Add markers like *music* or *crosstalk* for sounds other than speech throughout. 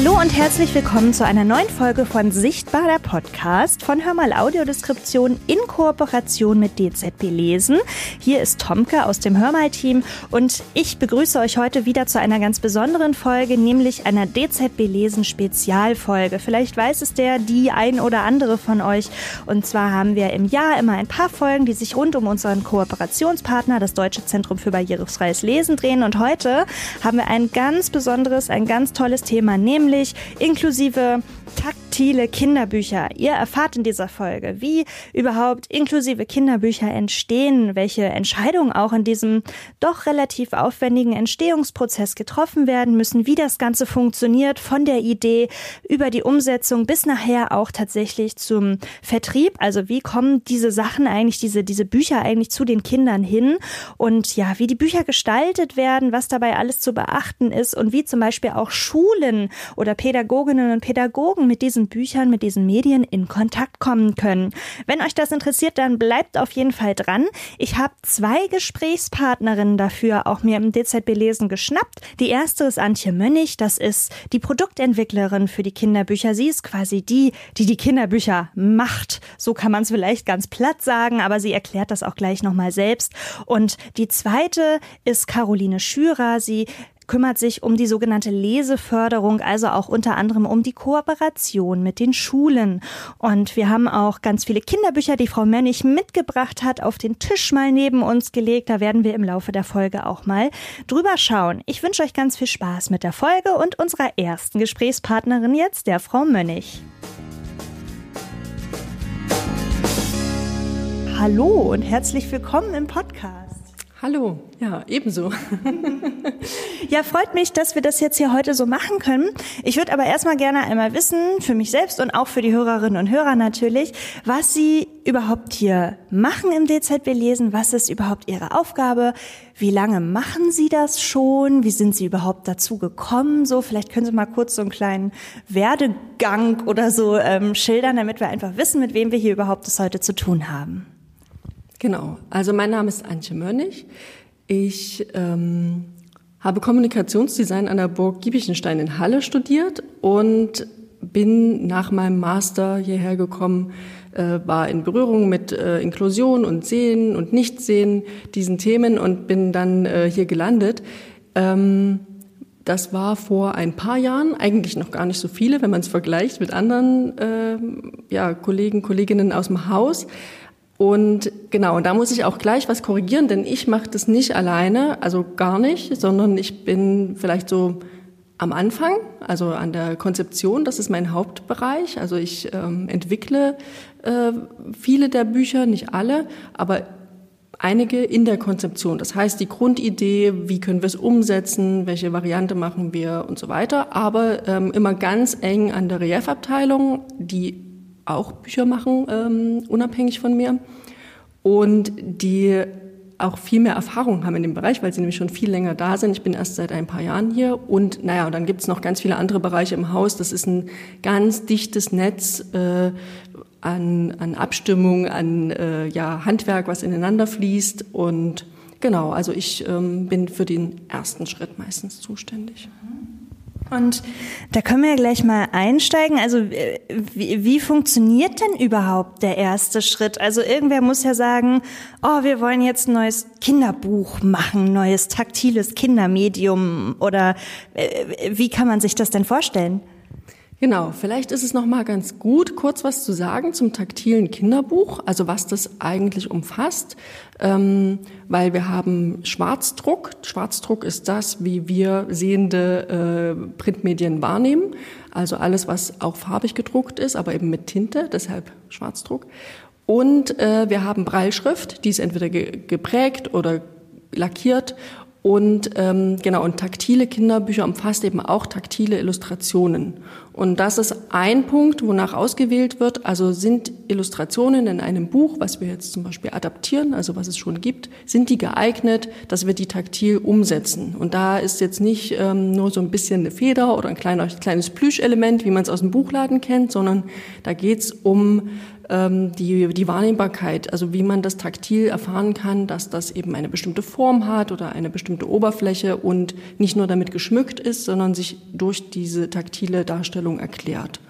Hallo und herzlich willkommen zu einer neuen Folge von Sichtbar der Podcast von Hörmal Audiodeskription in Kooperation mit DZB Lesen. Hier ist Tomke aus dem Hörmal-Team und ich begrüße euch heute wieder zu einer ganz besonderen Folge, nämlich einer DZB Lesen Spezialfolge. Vielleicht weiß es der, die ein oder andere von euch. Und zwar haben wir im Jahr immer ein paar Folgen, die sich rund um unseren Kooperationspartner, das Deutsche Zentrum für barrierefreies Lesen, drehen. Und heute haben wir ein ganz besonderes, ein ganz tolles Thema, nämlich nämlich inklusive taktile Kinderbücher. Ihr erfahrt in dieser Folge, wie überhaupt inklusive Kinderbücher entstehen, welche Entscheidungen auch in diesem doch relativ aufwendigen Entstehungsprozess getroffen werden müssen, wie das Ganze funktioniert, von der Idee über die Umsetzung bis nachher auch tatsächlich zum Vertrieb. Also wie kommen diese Sachen eigentlich, diese, diese Bücher eigentlich zu den Kindern hin und ja, wie die Bücher gestaltet werden, was dabei alles zu beachten ist und wie zum Beispiel auch Schulen oder Pädagoginnen und Pädagogen mit diesen Büchern, mit diesen Medien in Kontakt kommen können. Wenn euch das interessiert, dann bleibt auf jeden Fall dran. Ich habe zwei Gesprächspartnerinnen dafür auch mir im DZB Lesen geschnappt. Die erste ist Antje Mönnig, das ist die Produktentwicklerin für die Kinderbücher. Sie ist quasi die, die die Kinderbücher macht. So kann man es vielleicht ganz platt sagen, aber sie erklärt das auch gleich nochmal selbst. Und die zweite ist Caroline Schürer. Sie kümmert sich um die sogenannte Leseförderung, also auch unter anderem um die Kooperation mit den Schulen. Und wir haben auch ganz viele Kinderbücher, die Frau Mönnig mitgebracht hat, auf den Tisch mal neben uns gelegt. Da werden wir im Laufe der Folge auch mal drüber schauen. Ich wünsche euch ganz viel Spaß mit der Folge und unserer ersten Gesprächspartnerin jetzt, der Frau Mönnig. Hallo und herzlich willkommen im Podcast. Hallo, ja, ebenso. *laughs* ja, freut mich, dass wir das jetzt hier heute so machen können. Ich würde aber erstmal gerne einmal wissen, für mich selbst und auch für die Hörerinnen und Hörer natürlich, was Sie überhaupt hier machen im DZB Lesen, was ist überhaupt Ihre Aufgabe, wie lange machen Sie das schon, wie sind Sie überhaupt dazu gekommen, so, vielleicht können Sie mal kurz so einen kleinen Werdegang oder so ähm, schildern, damit wir einfach wissen, mit wem wir hier überhaupt das heute zu tun haben. Genau, also mein Name ist Antje Mörnig. Ich ähm, habe Kommunikationsdesign an der Burg Giebichenstein in Halle studiert und bin nach meinem Master hierher gekommen, äh, war in Berührung mit äh, Inklusion und Sehen und Nichtsehen, diesen Themen und bin dann äh, hier gelandet. Ähm, das war vor ein paar Jahren, eigentlich noch gar nicht so viele, wenn man es vergleicht mit anderen äh, ja, Kollegen, Kolleginnen aus dem Haus. Und genau, und da muss ich auch gleich was korrigieren, denn ich mache das nicht alleine, also gar nicht, sondern ich bin vielleicht so am Anfang, also an der Konzeption, das ist mein Hauptbereich. Also ich ähm, entwickle äh, viele der Bücher, nicht alle, aber einige in der Konzeption. Das heißt, die Grundidee, wie können wir es umsetzen, welche Variante machen wir und so weiter, aber ähm, immer ganz eng an der Reliefabteilung, die auch Bücher machen, ähm, unabhängig von mir. Und die auch viel mehr Erfahrung haben in dem Bereich, weil sie nämlich schon viel länger da sind. Ich bin erst seit ein paar Jahren hier. Und naja, und dann gibt es noch ganz viele andere Bereiche im Haus. Das ist ein ganz dichtes Netz äh, an, an Abstimmung, an äh, ja, Handwerk, was ineinander fließt. Und genau, also ich ähm, bin für den ersten Schritt meistens zuständig. Mhm. Und da können wir ja gleich mal einsteigen. Also äh, wie, wie, funktioniert denn überhaupt der erste Schritt? Also irgendwer muss ja sagen, oh, wir wollen jetzt ein neues Kinderbuch machen, neues taktiles Kindermedium oder äh, wie kann man sich das denn vorstellen? Genau, vielleicht ist es noch mal ganz gut, kurz was zu sagen zum taktilen Kinderbuch, also was das eigentlich umfasst, ähm, weil wir haben Schwarzdruck. Schwarzdruck ist das, wie wir sehende äh, Printmedien wahrnehmen, also alles, was auch farbig gedruckt ist, aber eben mit Tinte, deshalb Schwarzdruck. Und äh, wir haben Breilschrift, die ist entweder ge geprägt oder lackiert und ähm, genau, und taktile Kinderbücher umfasst eben auch taktile Illustrationen. Und das ist ein Punkt, wonach ausgewählt wird. Also sind Illustrationen in einem Buch, was wir jetzt zum Beispiel adaptieren, also was es schon gibt, sind die geeignet, dass wir die taktil umsetzen. Und da ist jetzt nicht ähm, nur so ein bisschen eine Feder oder ein kleiner, kleines Plüschelement, wie man es aus dem Buchladen kennt, sondern da geht's um ähm, die, die Wahrnehmbarkeit, also wie man das taktil erfahren kann, dass das eben eine bestimmte Form hat oder eine bestimmte Oberfläche und nicht nur damit geschmückt ist, sondern sich durch diese taktile Darstellung erklärt.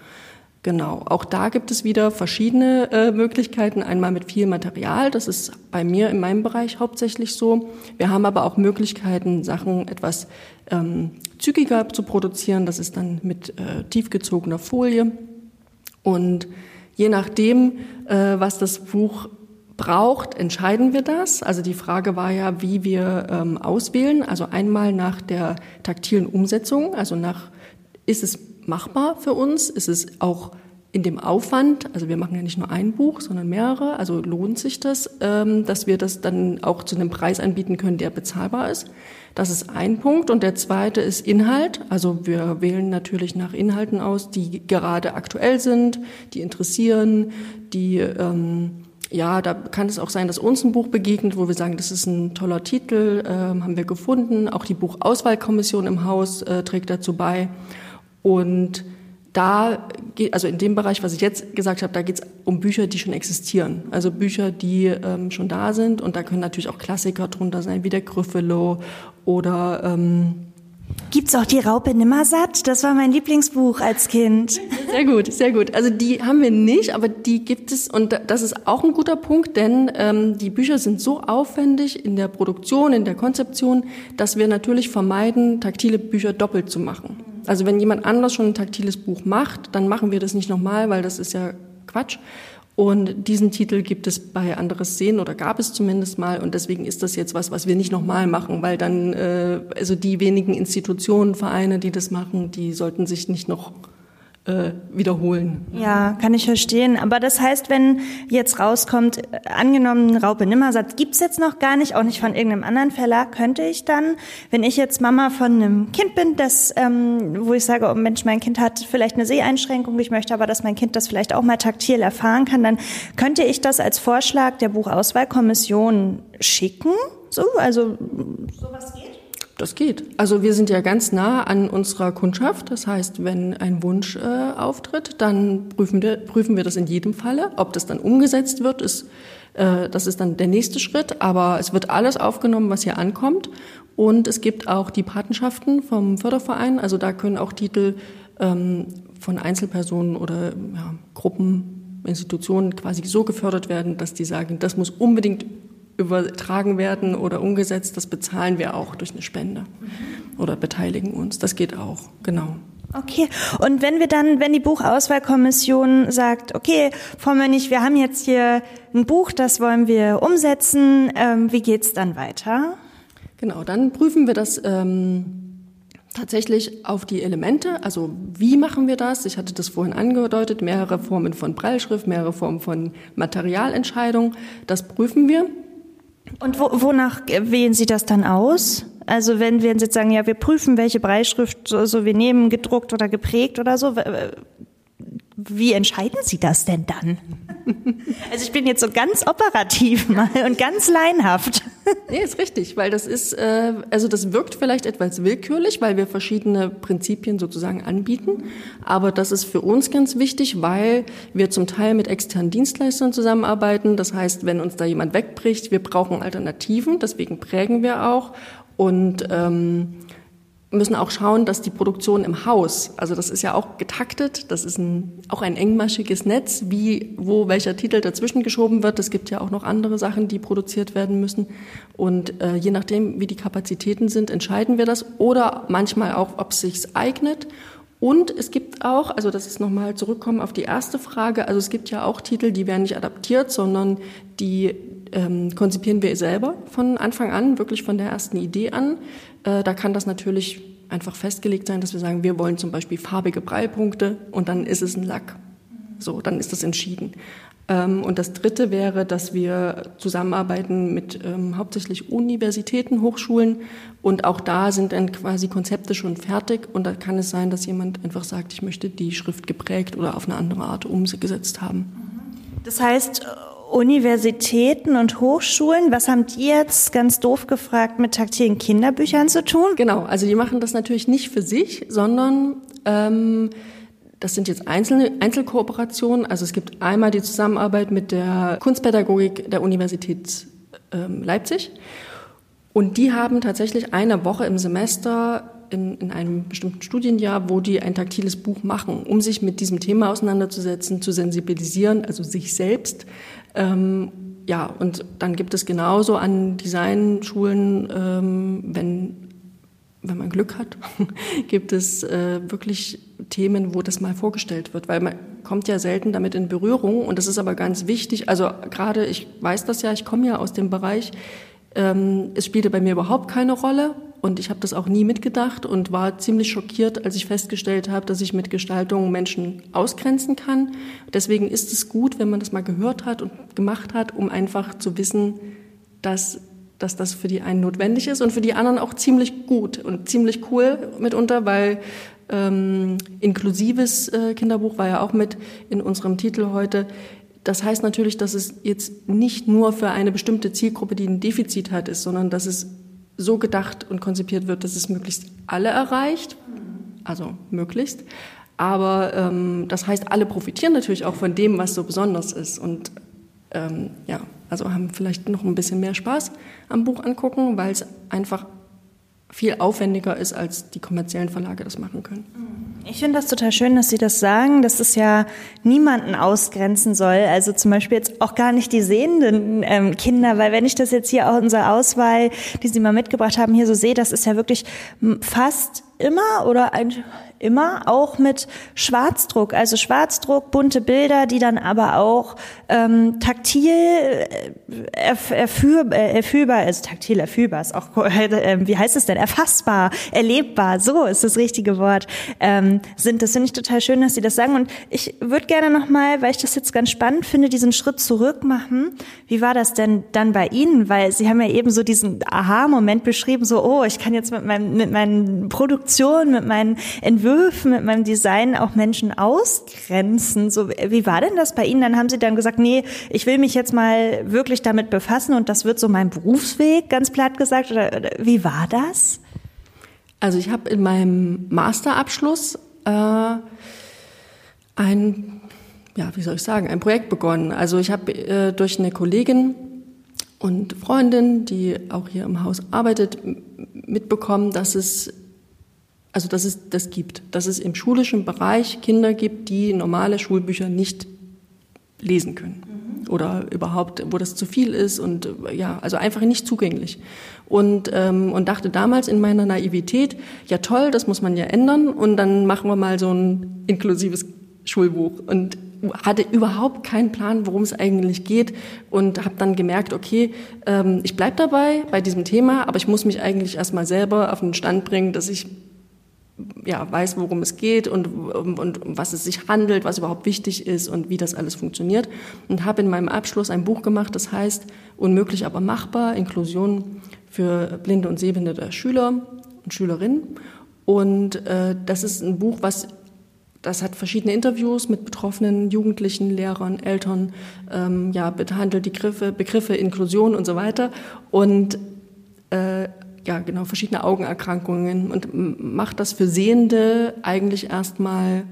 Genau, auch da gibt es wieder verschiedene äh, Möglichkeiten. Einmal mit viel Material, das ist bei mir in meinem Bereich hauptsächlich so. Wir haben aber auch Möglichkeiten, Sachen etwas ähm, zügiger zu produzieren. Das ist dann mit äh, tiefgezogener Folie. Und je nachdem, äh, was das Buch braucht, entscheiden wir das. Also die Frage war ja, wie wir ähm, auswählen. Also einmal nach der taktilen Umsetzung, also nach, ist es machbar für uns? Ist es auch in dem Aufwand, also wir machen ja nicht nur ein Buch, sondern mehrere, also lohnt sich das, ähm, dass wir das dann auch zu einem Preis anbieten können, der bezahlbar ist. Das ist ein Punkt. Und der zweite ist Inhalt. Also wir wählen natürlich nach Inhalten aus, die gerade aktuell sind, die interessieren, die ähm, ja, da kann es auch sein, dass uns ein Buch begegnet, wo wir sagen, das ist ein toller Titel, äh, haben wir gefunden. Auch die Buchauswahlkommission im Haus äh, trägt dazu bei. Und da geht, also in dem Bereich, was ich jetzt gesagt habe, da geht es um Bücher, die schon existieren. Also Bücher, die ähm, schon da sind. Und da können natürlich auch Klassiker drunter sein, wie der Gryffalo oder ähm, Gibt's auch die Raupe Nimmersatt? Das war mein Lieblingsbuch als Kind. Sehr gut, sehr gut. Also die haben wir nicht, aber die gibt es und das ist auch ein guter Punkt, denn ähm, die Bücher sind so aufwendig in der Produktion, in der Konzeption, dass wir natürlich vermeiden, taktile Bücher doppelt zu machen. Also wenn jemand anders schon ein taktiles Buch macht, dann machen wir das nicht nochmal, weil das ist ja Quatsch. Und diesen Titel gibt es bei anderes Sehen oder gab es zumindest mal. Und deswegen ist das jetzt was, was wir nicht nochmal machen, weil dann, äh, also die wenigen Institutionen, Vereine, die das machen, die sollten sich nicht noch äh, wiederholen. Ja, kann ich verstehen. Aber das heißt, wenn jetzt rauskommt, äh, angenommen, Raupe Nimmersatz gibt's jetzt noch gar nicht, auch nicht von irgendeinem anderen Verlag, könnte ich dann, wenn ich jetzt Mama von einem Kind bin, das, ähm, wo ich sage, oh Mensch, mein Kind hat vielleicht eine Seheinschränkung, ich möchte aber, dass mein Kind das vielleicht auch mal taktil erfahren kann, dann könnte ich das als Vorschlag der Buchauswahlkommission schicken? So, also sowas geht? Das geht. Also wir sind ja ganz nah an unserer Kundschaft. Das heißt, wenn ein Wunsch äh, auftritt, dann prüfen wir, prüfen wir das in jedem Falle. Ob das dann umgesetzt wird, ist, äh, das ist dann der nächste Schritt. Aber es wird alles aufgenommen, was hier ankommt. Und es gibt auch die Patenschaften vom Förderverein. Also da können auch Titel ähm, von Einzelpersonen oder ja, Gruppen, Institutionen quasi so gefördert werden, dass die sagen, das muss unbedingt übertragen werden oder umgesetzt, das bezahlen wir auch durch eine Spende oder beteiligen uns. Das geht auch, genau. Okay, und wenn wir dann, wenn die Buchauswahlkommission sagt, okay, Frau Mönnig, wir haben jetzt hier ein Buch, das wollen wir umsetzen, ähm, wie geht's dann weiter? Genau, dann prüfen wir das ähm, tatsächlich auf die Elemente. Also wie machen wir das? Ich hatte das vorhin angedeutet, mehrere Formen von Breilschrift, mehrere Formen von Materialentscheidung. Das prüfen wir. Und wo, wonach wählen Sie das dann aus? Also wenn wir jetzt sagen, ja, wir prüfen, welche Breitschrift so, so wir nehmen, gedruckt oder geprägt oder so, wie entscheiden Sie das denn dann? *laughs* Also ich bin jetzt so ganz operativ mal und ganz leinhaft. *laughs* Nee, ist richtig, weil das ist, äh, also das wirkt vielleicht etwas willkürlich, weil wir verschiedene Prinzipien sozusagen anbieten. Aber das ist für uns ganz wichtig, weil wir zum Teil mit externen Dienstleistern zusammenarbeiten. Das heißt, wenn uns da jemand wegbricht, wir brauchen Alternativen, deswegen prägen wir auch. Und ähm, müssen auch schauen, dass die Produktion im Haus, also das ist ja auch getaktet, das ist ein, auch ein engmaschiges Netz, wie, wo welcher Titel dazwischen geschoben wird. Es gibt ja auch noch andere Sachen, die produziert werden müssen. Und äh, je nachdem, wie die Kapazitäten sind, entscheiden wir das. Oder manchmal auch, ob es sich eignet. Und es gibt auch, also das ist nochmal zurückkommen auf die erste Frage, also es gibt ja auch Titel, die werden nicht adaptiert, sondern die ähm, konzipieren wir selber von Anfang an, wirklich von der ersten Idee an. Äh, da kann das natürlich einfach festgelegt sein, dass wir sagen, wir wollen zum Beispiel farbige Prallpunkte und dann ist es ein Lack. So, dann ist das entschieden. Ähm, und das Dritte wäre, dass wir zusammenarbeiten mit ähm, hauptsächlich Universitäten, Hochschulen und auch da sind dann quasi Konzepte schon fertig und da kann es sein, dass jemand einfach sagt, ich möchte die Schrift geprägt oder auf eine andere Art umgesetzt haben. Das heißt, Universitäten und Hochschulen, was haben die jetzt ganz doof gefragt mit taktilen Kinderbüchern zu tun? Genau, also die machen das natürlich nicht für sich, sondern ähm, das sind jetzt einzelne Einzelkooperationen. Also es gibt einmal die Zusammenarbeit mit der Kunstpädagogik der Universität ähm, Leipzig. Und die haben tatsächlich eine Woche im Semester in, in, einem bestimmten Studienjahr, wo die ein taktiles Buch machen, um sich mit diesem Thema auseinanderzusetzen, zu sensibilisieren, also sich selbst. Ähm, ja, und dann gibt es genauso an Designschulen, ähm, wenn, wenn man Glück hat, *laughs* gibt es äh, wirklich Themen, wo das mal vorgestellt wird, weil man kommt ja selten damit in Berührung und das ist aber ganz wichtig. Also gerade, ich weiß das ja, ich komme ja aus dem Bereich, ähm, es spielte bei mir überhaupt keine Rolle und ich habe das auch nie mitgedacht und war ziemlich schockiert, als ich festgestellt habe, dass ich mit Gestaltung Menschen ausgrenzen kann. Deswegen ist es gut, wenn man das mal gehört hat und gemacht hat, um einfach zu wissen, dass, dass das für die einen notwendig ist und für die anderen auch ziemlich gut und ziemlich cool mitunter, weil ähm, inklusives äh, Kinderbuch war ja auch mit in unserem Titel heute. Das heißt natürlich, dass es jetzt nicht nur für eine bestimmte Zielgruppe, die ein Defizit hat, ist, sondern dass es so gedacht und konzipiert wird, dass es möglichst alle erreicht, also möglichst. Aber ähm, das heißt, alle profitieren natürlich auch von dem, was so besonders ist. Und ähm, ja, also haben vielleicht noch ein bisschen mehr Spaß am Buch angucken, weil es einfach viel aufwendiger ist, als die kommerziellen Verlage das machen können. Ich finde das total schön, dass Sie das sagen, dass es ja niemanden ausgrenzen soll. Also zum Beispiel jetzt auch gar nicht die sehenden ähm, Kinder, weil wenn ich das jetzt hier auch unsere Auswahl, die Sie mal mitgebracht haben, hier so sehe, das ist ja wirklich fast immer oder ein, immer auch mit Schwarzdruck, also Schwarzdruck, bunte Bilder, die dann aber auch ähm, taktil äh, erführ, äh, erfühlbar ist, taktil erfühlbar ist auch, *laughs* äh, wie heißt es denn, erfassbar, erlebbar, so ist das richtige Wort, ähm, sind. Das finde ich total schön, dass Sie das sagen und ich würde gerne nochmal, weil ich das jetzt ganz spannend finde, diesen Schritt zurück machen. Wie war das denn dann bei Ihnen? Weil Sie haben ja eben so diesen Aha-Moment beschrieben, so, oh, ich kann jetzt mit, meinem, mit meinen Produktionen, mit meinen Entwürfen Entwürfen, mit meinem Design auch Menschen ausgrenzen. So, wie war denn das bei Ihnen? Dann haben Sie dann gesagt, nee, ich will mich jetzt mal wirklich damit befassen und das wird so mein Berufsweg, ganz platt gesagt. Oder, oder wie war das? Also ich habe in meinem Masterabschluss äh, ein, ja, wie soll ich sagen, ein Projekt begonnen. Also ich habe äh, durch eine Kollegin und Freundin, die auch hier im Haus arbeitet, mitbekommen, dass es also dass es das gibt, dass es im schulischen Bereich Kinder gibt, die normale Schulbücher nicht lesen können mhm. oder überhaupt, wo das zu viel ist und ja, also einfach nicht zugänglich. Und, ähm, und dachte damals in meiner Naivität, ja toll, das muss man ja ändern und dann machen wir mal so ein inklusives Schulbuch und hatte überhaupt keinen Plan, worum es eigentlich geht und habe dann gemerkt, okay, ähm, ich bleib dabei bei diesem Thema, aber ich muss mich eigentlich erstmal selber auf den Stand bringen, dass ich ja, weiß, worum es geht und, und, und was es sich handelt, was überhaupt wichtig ist und wie das alles funktioniert. Und habe in meinem Abschluss ein Buch gemacht, das heißt Unmöglich, aber machbar, Inklusion für blinde und sehbehinderte Schüler und Schülerinnen. Und äh, das ist ein Buch, was das hat verschiedene Interviews mit betroffenen Jugendlichen, Lehrern, Eltern, ähm, ja, behandelt die Griffe, Begriffe Inklusion und so weiter. Und äh, ja, genau, verschiedene Augenerkrankungen und macht das für Sehende eigentlich erstmal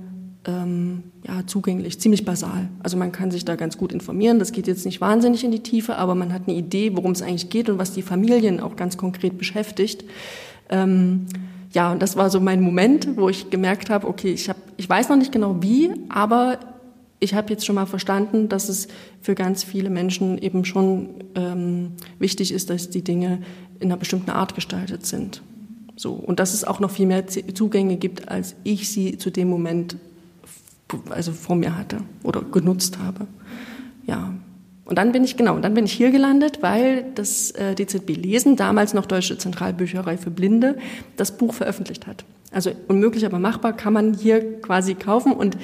ähm, ja, zugänglich, ziemlich basal. Also man kann sich da ganz gut informieren. Das geht jetzt nicht wahnsinnig in die Tiefe, aber man hat eine Idee, worum es eigentlich geht und was die Familien auch ganz konkret beschäftigt. Ähm, ja, und das war so mein Moment, wo ich gemerkt habe, okay, ich, hab, ich weiß noch nicht genau wie, aber ich habe jetzt schon mal verstanden, dass es für ganz viele Menschen eben schon ähm, wichtig ist, dass die Dinge in einer bestimmten Art gestaltet sind. So. Und dass es auch noch viel mehr Zugänge gibt, als ich sie zu dem Moment also vor mir hatte oder genutzt habe. Ja. Und dann bin ich, genau, dann bin ich hier gelandet, weil das äh, DZB Lesen, damals noch Deutsche Zentralbücherei für Blinde, das Buch veröffentlicht hat. Also unmöglich, aber machbar kann man hier quasi kaufen und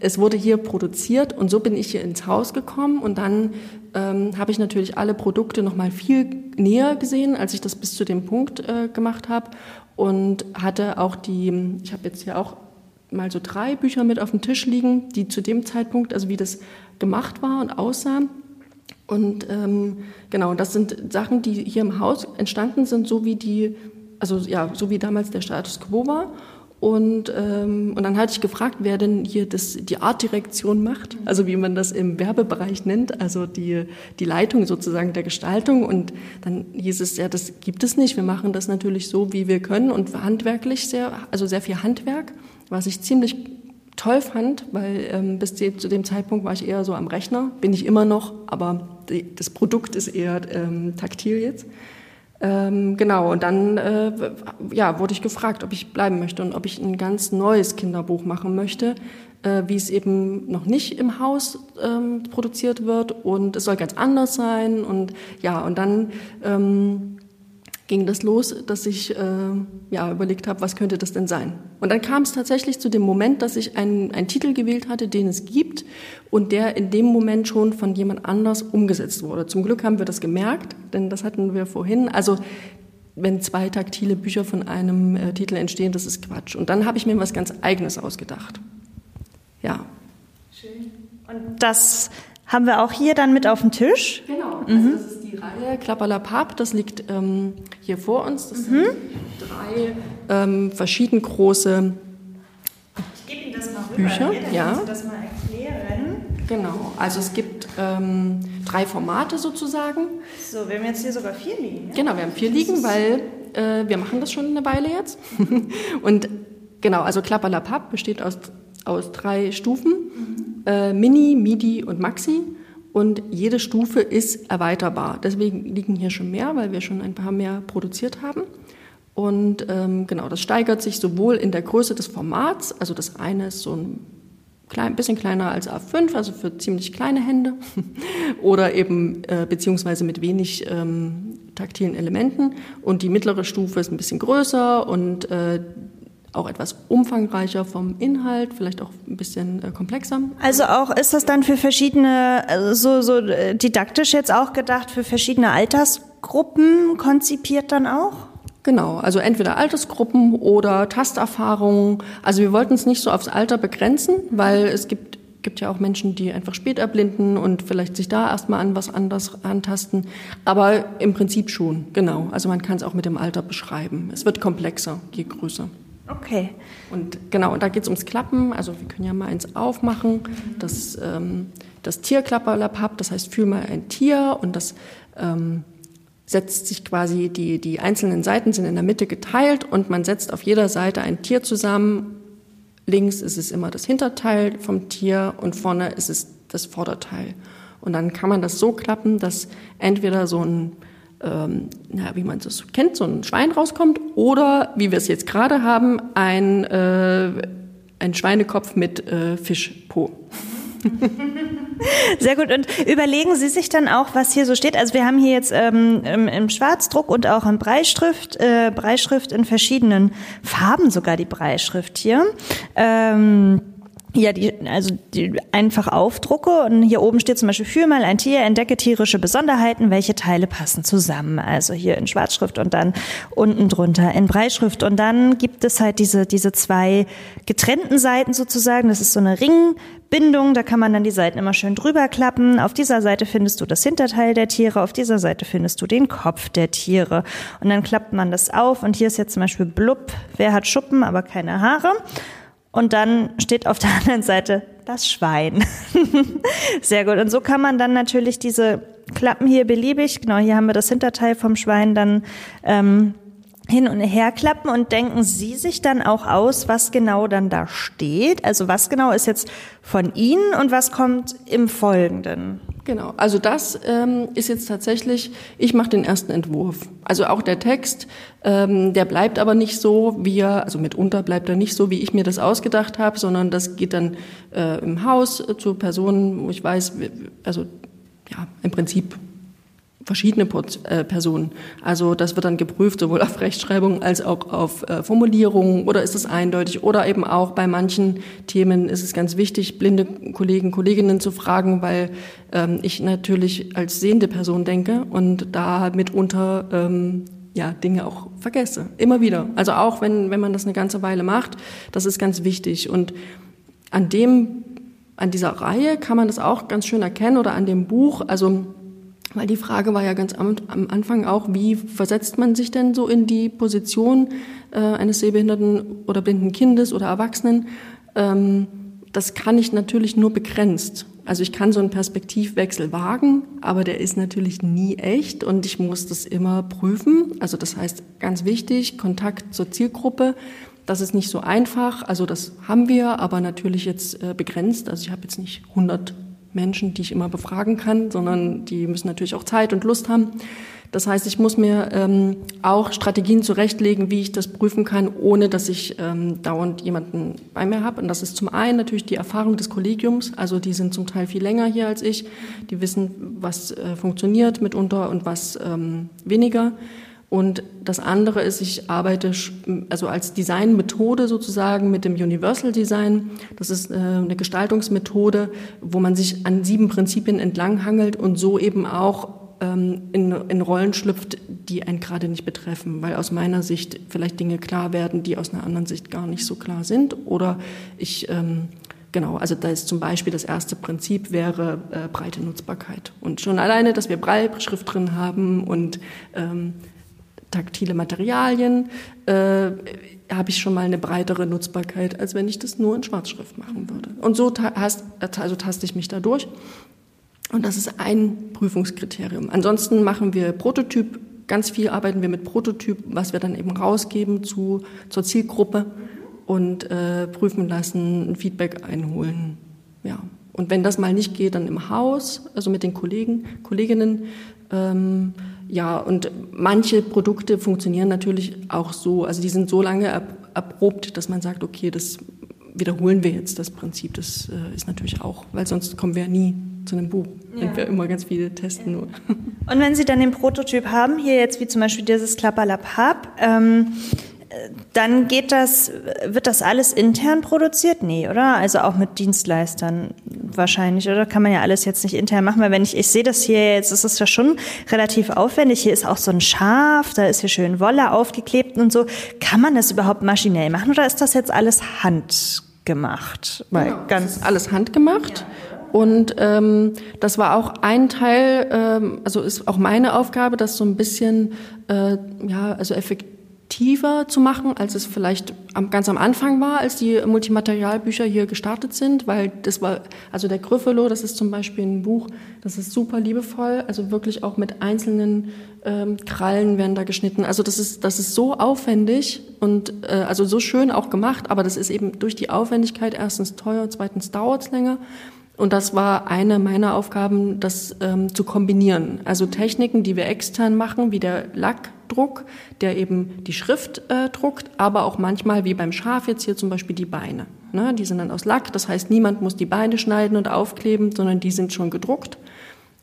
es wurde hier produziert und so bin ich hier ins Haus gekommen und dann ähm, habe ich natürlich alle Produkte noch mal viel näher gesehen, als ich das bis zu dem Punkt äh, gemacht habe und hatte auch die, ich habe jetzt hier auch mal so drei Bücher mit auf dem Tisch liegen, die zu dem Zeitpunkt, also wie das gemacht war und aussah. Und ähm, genau, das sind Sachen, die hier im Haus entstanden sind, so wie die, also ja, so wie damals der Status quo war. Und, ähm, und dann hatte ich gefragt, wer denn hier das, die Artdirektion macht, also wie man das im Werbebereich nennt, also die, die Leitung sozusagen der Gestaltung. Und dann hieß es, ja, das gibt es nicht. Wir machen das natürlich so, wie wir können und handwerklich sehr, also sehr viel Handwerk, was ich ziemlich toll fand, weil ähm, bis zu dem Zeitpunkt war ich eher so am Rechner, bin ich immer noch, aber die, das Produkt ist eher ähm, taktil jetzt. Ähm, genau, und dann äh, ja, wurde ich gefragt, ob ich bleiben möchte und ob ich ein ganz neues Kinderbuch machen möchte, äh, wie es eben noch nicht im Haus ähm, produziert wird. Und es soll ganz anders sein. Und ja, und dann ähm, ging das los, dass ich äh, ja, überlegt habe, was könnte das denn sein. Und dann kam es tatsächlich zu dem Moment, dass ich einen, einen Titel gewählt hatte, den es gibt und der in dem Moment schon von jemand anders umgesetzt wurde. Zum Glück haben wir das gemerkt, denn das hatten wir vorhin. Also wenn zwei taktile Bücher von einem äh, Titel entstehen, das ist Quatsch. Und dann habe ich mir was ganz Eigenes ausgedacht. Ja. Schön. Und das haben wir auch hier dann mit auf dem Tisch. Genau, also mhm. das ist die Reihe Klapperlapap, das liegt ähm, hier vor uns. Das mhm. sind drei ähm, verschieden große ich gebe Ihnen das mal rüber, Bücher. Hier, ja. Sie das mal erklären. Genau, also es gibt ähm, drei Formate sozusagen. So, wir haben jetzt hier sogar vier liegen. Ja? Genau, wir haben vier liegen, weil äh, wir machen das schon eine Weile jetzt. *laughs* Und genau, also Klapperlapap besteht aus, aus drei Stufen. Mhm äh, Mini, Midi und Maxi. Und jede Stufe ist erweiterbar. Deswegen liegen hier schon mehr, weil wir schon ein paar mehr produziert haben. Und ähm, genau, das steigert sich sowohl in der Größe des Formats, also das eine ist so ein klein, bisschen kleiner als A5, also für ziemlich kleine Hände, *laughs* oder eben äh, beziehungsweise mit wenig ähm, taktilen Elementen. Und die mittlere Stufe ist ein bisschen größer und äh, auch etwas umfangreicher vom Inhalt, vielleicht auch ein bisschen äh, komplexer. Also auch ist das dann für verschiedene, äh, so, so äh, didaktisch jetzt auch gedacht, für verschiedene Altersgruppen konzipiert dann auch? Genau, also entweder Altersgruppen oder Tasterfahrungen. Also wir wollten es nicht so aufs Alter begrenzen, weil es gibt, gibt ja auch Menschen, die einfach spät erblinden und vielleicht sich da erstmal an was anderes antasten. Aber im Prinzip schon, genau. Also man kann es auch mit dem Alter beschreiben. Es wird komplexer, je größer. Okay. Und genau, und da geht es ums Klappen. Also wir können ja mal eins aufmachen. Das, ähm, das Tierklapperlapap, das heißt, fühl mal ein Tier und das ähm, setzt sich quasi, die, die einzelnen Seiten sind in der Mitte geteilt und man setzt auf jeder Seite ein Tier zusammen. Links ist es immer das Hinterteil vom Tier und vorne ist es das Vorderteil. Und dann kann man das so klappen, dass entweder so ein ähm, na, wie man es kennt, so ein Schwein rauskommt oder, wie wir es jetzt gerade haben, ein, äh, ein Schweinekopf mit äh, Fischpo. *laughs* Sehr gut. Und überlegen Sie sich dann auch, was hier so steht. Also wir haben hier jetzt ähm, im, im Schwarzdruck und auch in Breischrift, äh, Breischrift in verschiedenen Farben sogar die Breischrift hier. Ähm, ja, die, also die einfach aufdrucke und hier oben steht zum Beispiel für mal ein Tier, entdecke tierische Besonderheiten, welche Teile passen zusammen. Also hier in Schwarzschrift und dann unten drunter in Breitschrift. Und dann gibt es halt diese, diese zwei getrennten Seiten sozusagen. Das ist so eine Ringbindung, da kann man dann die Seiten immer schön drüber klappen. Auf dieser Seite findest du das Hinterteil der Tiere, auf dieser Seite findest du den Kopf der Tiere. Und dann klappt man das auf und hier ist jetzt zum Beispiel blub, wer hat Schuppen, aber keine Haare. Und dann steht auf der *laughs* anderen Seite das Schwein. *laughs* Sehr gut. Und so kann man dann natürlich diese Klappen hier beliebig, genau hier haben wir das Hinterteil vom Schwein dann ähm, hin und her klappen und denken Sie sich dann auch aus, was genau dann da steht? Also was genau ist jetzt von Ihnen und was kommt im Folgenden? Genau, also das ähm, ist jetzt tatsächlich, ich mache den ersten Entwurf. Also auch der Text, ähm, der bleibt aber nicht so, wie er, also mitunter bleibt er nicht so, wie ich mir das ausgedacht habe, sondern das geht dann äh, im Haus zu Personen, wo ich weiß, also ja, im Prinzip verschiedene äh, Personen. Also das wird dann geprüft, sowohl auf Rechtschreibung als auch auf äh, Formulierung oder ist es eindeutig oder eben auch bei manchen Themen ist es ganz wichtig, blinde Kollegen, Kolleginnen zu fragen, weil ähm, ich natürlich als sehende Person denke und da mitunter ähm, ja, Dinge auch vergesse. Immer wieder. Also auch wenn, wenn man das eine ganze Weile macht, das ist ganz wichtig. Und an dem, an dieser Reihe kann man das auch ganz schön erkennen oder an dem Buch. Also Weil die Frage war ja ganz am, am Anfang auch, wie versetzt man sich denn so in die Position äh, eines sehbehinderten oder blinden Kindes oder Erwachsenen? Ähm, das kann ich natürlich nur begrenzt. Also ich kann so einen Perspektivwechsel wagen, aber der ist natürlich nie echt und ich muss das immer prüfen. Also das heißt, ganz wichtig, Kontakt zur Zielgruppe. Das ist nicht so einfach. Also das haben wir, aber natürlich jetzt äh, begrenzt. Also ich habe jetzt nicht 100 Menschen, die ich immer befragen kann, sondern die müssen natürlich auch Zeit und Lust haben. Das heißt, ich muss mir ähm, auch Strategien zurechtlegen, wie ich das prüfen kann, ohne dass ich ähm, dauernd jemanden bei mir habe. Und das ist zum einen natürlich die Erfahrung des Kollegiums. Also die sind zum Teil viel länger hier als ich. Die wissen, was äh, funktioniert mitunter und was ähm, weniger. Und das andere ist, ich arbeite also als Designmethode sozusagen mit dem Universal Design. Das ist äh, eine Gestaltungsmethode, wo man sich an sieben Prinzipien entlanghangelt und so eben auch ähm, in, in Rollen schlüpft, die einen gerade nicht betreffen, weil aus meiner Sicht vielleicht Dinge klar werden, die aus einer anderen Sicht gar nicht so klar sind. Oder ich ähm, Genau, also da ist zum Beispiel das erste Prinzip wäre äh, breite Nutzbarkeit. Und schon alleine, dass wir Breitschrift drin haben und ähm, taktile Materialien, äh, habe ich schon mal eine breitere Nutzbarkeit, als wenn ich das nur in Schwarzschrift machen würde. Und so hast, also taste ich mich da durch. Und das ist ein Prüfungskriterium. Ansonsten machen wir Prototyp, ganz viel arbeiten wir mit Prototyp, was wir dann eben rausgeben zu, zur Zielgruppe und äh, prüfen lassen, ein Feedback einholen. Ja. Und wenn das mal nicht geht, dann im Haus, also mit den Kollegen, Kolleginnen, ähm, ja, und manche Produkte funktionieren natürlich auch so. Also die sind so lange erprobt, dass man sagt, okay, das wiederholen wir jetzt das Prinzip. Das äh, ist natürlich auch, weil sonst kommen wir ja nie zu einem Buch, ja. wenn wir immer ganz viele testen nur. Und wenn Sie dann den Prototyp haben, hier jetzt wie zum Beispiel dieses Klapperlap-Hub, ähm, dann geht das, wird das alles intern produziert? Nee, oder? Also auch mit Dienstleistern wahrscheinlich, oder? Kann man ja alles jetzt nicht intern machen, weil wenn ich, ich sehe das hier jetzt, ist es ja schon relativ aufwendig. Hier ist auch so ein Schaf, da ist hier schön Wolle aufgeklebt und so. Kann man das überhaupt maschinell machen oder ist das jetzt alles handgemacht? Weil genau, ganz alles handgemacht. Ja. Und ähm, das war auch ein Teil, ähm, also ist auch meine Aufgabe, das so ein bisschen, äh, ja, also effektiv aktiver zu machen, als es vielleicht am, ganz am Anfang war, als die Multimaterialbücher hier gestartet sind, weil das war, also der Gryffalo, das ist zum Beispiel ein Buch, das ist super liebevoll, also wirklich auch mit einzelnen ähm, Krallen werden da geschnitten. Also das ist, das ist so aufwendig und äh, also so schön auch gemacht, aber das ist eben durch die Aufwendigkeit erstens teuer, zweitens dauert es länger. Und das war eine meiner Aufgaben, das ähm, zu kombinieren. Also Techniken, die wir extern machen, wie der Lackdruck, der eben die Schrift äh, druckt, aber auch manchmal, wie beim Schaf jetzt hier zum Beispiel die Beine. Ne? Die sind dann aus Lack, das heißt, niemand muss die Beine schneiden und aufkleben, sondern die sind schon gedruckt.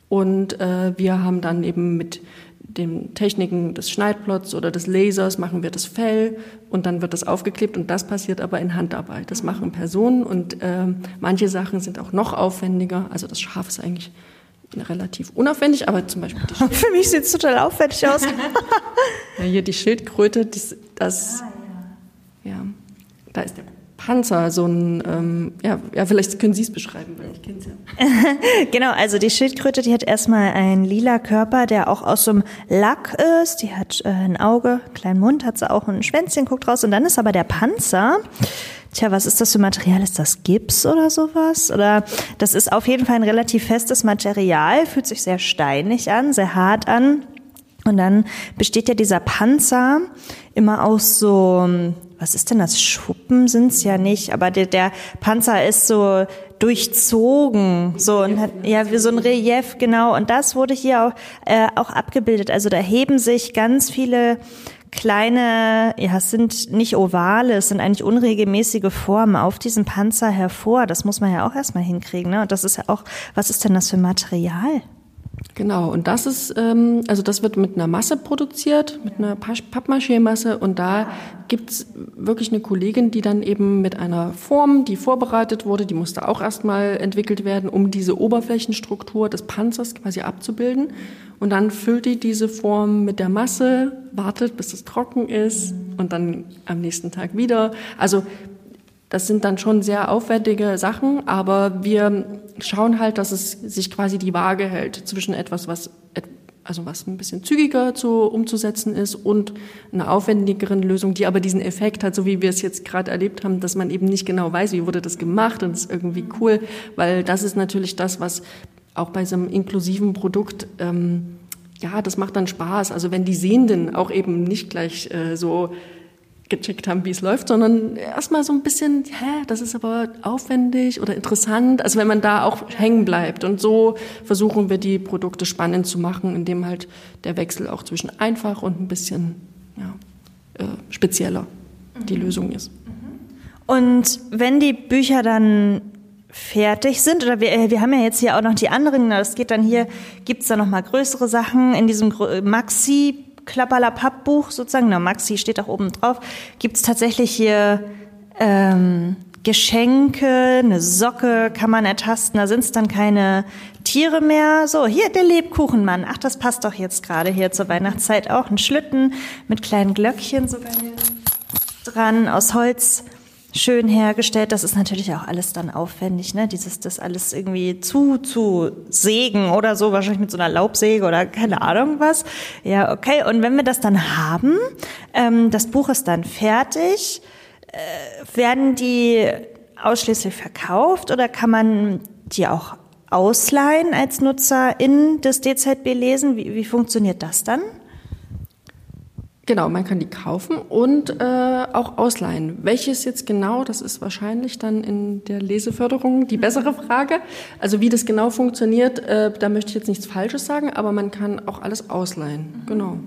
Und äh, wir haben dann eben mit den Techniken des Schneidplots oder des Lasers machen wir das Fell und dann wird das aufgeklebt und das passiert aber in Handarbeit. Das machen Personen und äh, manche Sachen sind auch noch aufwendiger. Also das Schaf ist eigentlich relativ unaufwendig, aber zum Beispiel die *laughs* Für mich sieht es total aufwendig aus. *laughs* *laughs* ja, hier die Schildkröte, das, das ah, ja. ja, da ist der Panzer, so ein, ähm, ja, ja, vielleicht können Sie es beschreiben, weil ich kenne es ja. genau, also die Schildkröte, die hat erstmal einen lila Körper, der auch aus so einem Lack ist. Die hat äh, ein Auge, einen kleinen Mund, hat sie auch ein Schwänzchen, guckt raus. Und dann ist aber der Panzer. Tja, was ist das für Material? Ist das Gips oder sowas? Oder das ist auf jeden Fall ein relativ festes Material, fühlt sich sehr steinig an, sehr hart an. Und dann besteht ja dieser Panzer immer aus so was ist denn das? Schuppen sind's ja nicht, aber der, der Panzer ist so durchzogen, so und hat, ja wie so ein Relief genau. Und das wurde hier auch, äh, auch abgebildet. Also da heben sich ganz viele kleine, ja, es sind nicht ovale, es sind eigentlich unregelmäßige Formen auf diesem Panzer hervor. Das muss man ja auch erstmal hinkriegen. Ne? Und das ist ja auch, was ist denn das für Material? Genau, und das ist, ähm, also das wird mit einer Masse produziert, mit einer Pappmaché-Masse und da gibt's wirklich eine Kollegin, die dann eben mit einer Form, die vorbereitet wurde, die musste auch erstmal entwickelt werden, um diese Oberflächenstruktur des Panzers quasi abzubilden. Und dann füllt die diese Form mit der Masse, wartet, bis es trocken ist und dann am nächsten Tag wieder. Also das sind dann schon sehr aufwendige Sachen, aber wir schauen halt, dass es sich quasi die Waage hält zwischen etwas, was also was ein bisschen zügiger zu umzusetzen ist und eine aufwendigeren Lösung, die aber diesen Effekt hat, so wie wir es jetzt gerade erlebt haben, dass man eben nicht genau weiß, wie wurde das gemacht und es ist irgendwie cool, weil das ist natürlich das, was auch bei so einem inklusiven Produkt ähm, ja, das macht dann Spaß. Also wenn die Sehenden auch eben nicht gleich äh, so gecheckt haben, wie es läuft, sondern erstmal so ein bisschen, hä, das ist aber aufwendig oder interessant. Also wenn man da auch hängen bleibt. Und so versuchen wir die Produkte spannend zu machen, indem halt der Wechsel auch zwischen einfach und ein bisschen ja, äh, spezieller die mhm. Lösung ist. Und wenn die Bücher dann fertig sind, oder wir, äh, wir haben ja jetzt hier auch noch die anderen, das geht dann hier, gibt's da noch mal größere Sachen in diesem Maxi Klapperlapapp-Buch sozusagen, na, Maxi steht auch oben drauf, gibt's tatsächlich hier ähm, Geschenke, eine Socke kann man ertasten, da sind's dann keine Tiere mehr. So, hier der Lebkuchenmann. Ach, das passt doch jetzt gerade hier zur Weihnachtszeit auch. Ein Schlitten mit kleinen Glöckchen sogar hier dran aus Holz schön hergestellt. Das ist natürlich auch alles dann aufwendig, ne? Dieses, das alles irgendwie zu, zu sägen oder so, wahrscheinlich mit so einer Laubsäge oder keine Ahnung was. Ja, okay. Und wenn wir das dann haben, ähm, das Buch ist dann fertig, äh, werden die ausschließlich verkauft oder kann man die auch ausleihen als Nutzer in das DZB lesen? Wie, wie funktioniert das dann? Genau, man kann die kaufen und äh, auch ausleihen. Welches jetzt genau, das ist wahrscheinlich dann in der Leseförderung die bessere Frage. Also wie das genau funktioniert, äh, da möchte ich jetzt nichts Falsches sagen, aber man kann auch alles ausleihen. Genau.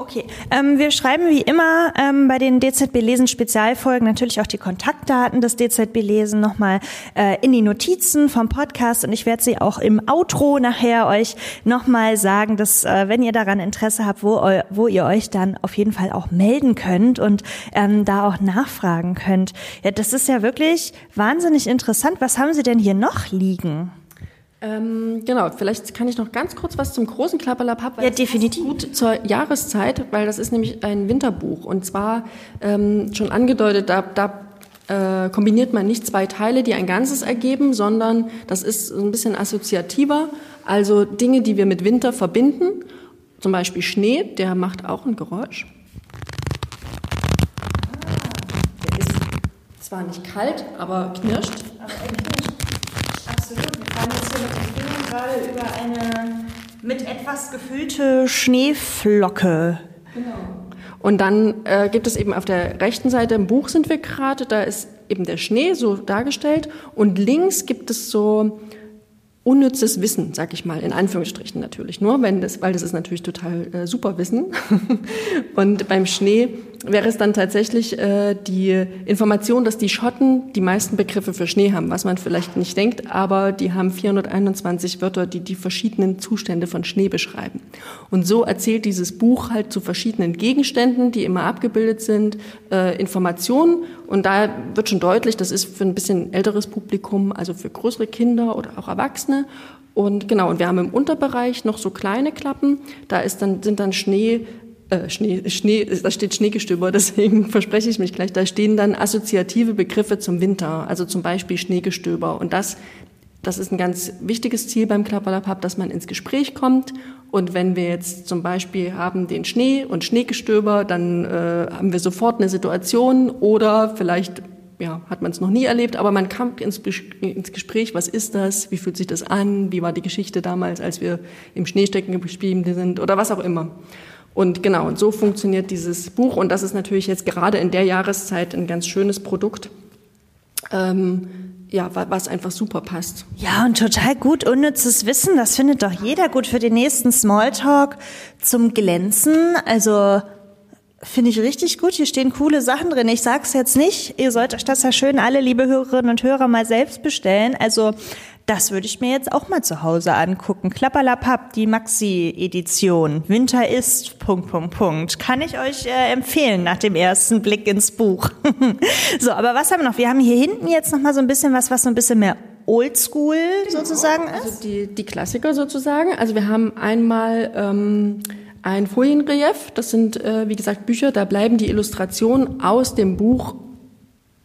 Okay, ähm, wir schreiben wie immer ähm, bei den DZB Lesen Spezialfolgen natürlich auch die Kontaktdaten des DZB Lesen nochmal äh, in die Notizen vom Podcast und ich werde sie auch im Outro nachher euch nochmal sagen, dass äh, wenn ihr daran Interesse habt, wo, wo ihr euch dann auf jeden Fall auch melden könnt und ähm, da auch nachfragen könnt. Ja, das ist ja wirklich wahnsinnig interessant. Was haben Sie denn hier noch liegen? Ähm, genau, vielleicht kann ich noch ganz kurz was zum großen Klapperlapapp. Ja, definitiv. Gut zur Jahreszeit, weil das ist nämlich ein Winterbuch. Und zwar ähm, schon angedeutet, da, da äh, kombiniert man nicht zwei Teile, die ein Ganzes ergeben, sondern das ist ein bisschen assoziativer. Also Dinge, die wir mit Winter verbinden. Zum Beispiel Schnee, der macht auch ein Geräusch. Der ist zwar nicht kalt, aber knirscht. Er knirscht. Absolut. Wir fahren jetzt hier mit den Fingern gerade über eine mit etwas gefüllte Schneeflocke. Genau. Und dann äh, gibt es eben auf der rechten Seite im Buch sind wir gerade, da ist eben der Schnee so dargestellt und links gibt es so unnützes Wissen, sag ich mal, in Anführungsstrichen natürlich nur, wenn das, weil das ist natürlich total äh, super Wissen. *laughs* und beim Schnee wäre es dann tatsächlich äh, die Information, dass die Schotten die meisten Begriffe für Schnee haben, was man vielleicht nicht denkt, aber die haben 421 Wörter, die die verschiedenen Zustände von Schnee beschreiben. Und so erzählt dieses Buch halt zu verschiedenen Gegenständen, die immer abgebildet sind, äh, Informationen. Und da wird schon deutlich, das ist für ein bisschen älteres Publikum, also für größere Kinder oder auch Erwachsene. Und genau, und wir haben im Unterbereich noch so kleine Klappen. Da ist dann, sind dann Schnee äh, Schnee, Schnee, da steht Schneegestöber, *laughs* deswegen verspreche ich mich gleich. Da stehen dann assoziative Begriffe zum Winter, also zum Beispiel Schneegestöber. Und das, das ist ein ganz wichtiges Ziel beim Klapperlapapp, dass man ins Gespräch kommt. Und wenn wir jetzt zum Beispiel haben den Schnee und Schneegestöber, dann äh, haben wir sofort eine Situation oder vielleicht ja, hat man es noch nie erlebt, aber man kam ins, ins, Gespräch, was ist das, wie fühlt sich das an, wie war die Geschichte damals, als wir im Schnee stecken geblieben sind oder was auch immer. Und genau, und so funktioniert dieses Buch. Und das ist natürlich jetzt gerade in der Jahreszeit ein ganz schönes Produkt. Ähm, ja, was einfach super passt. Ja, und total gut unnützes Wissen, das findet doch jeder gut für den nächsten Smalltalk zum Glänzen. Also finde ich richtig gut. Hier stehen coole Sachen drin. Ich sag's jetzt nicht. Ihr sollt euch das ja schön alle, liebe Hörerinnen und Hörer, mal selbst bestellen. Also das würde ich mir jetzt auch mal zu Hause angucken. Klapperlapapp, die Maxi-Edition. Winter ist, Punkt, Punkt, Punkt. Kann ich euch äh, empfehlen nach dem ersten Blick ins Buch. *laughs* so, aber was haben wir noch? Wir haben hier hinten jetzt noch mal so ein bisschen was, was so ein bisschen mehr Oldschool sozusagen ist. Also die, die Klassiker sozusagen. Also wir haben einmal ähm, ein Folienrelief. Das sind, äh, wie gesagt, Bücher. Da bleiben die Illustrationen aus dem Buch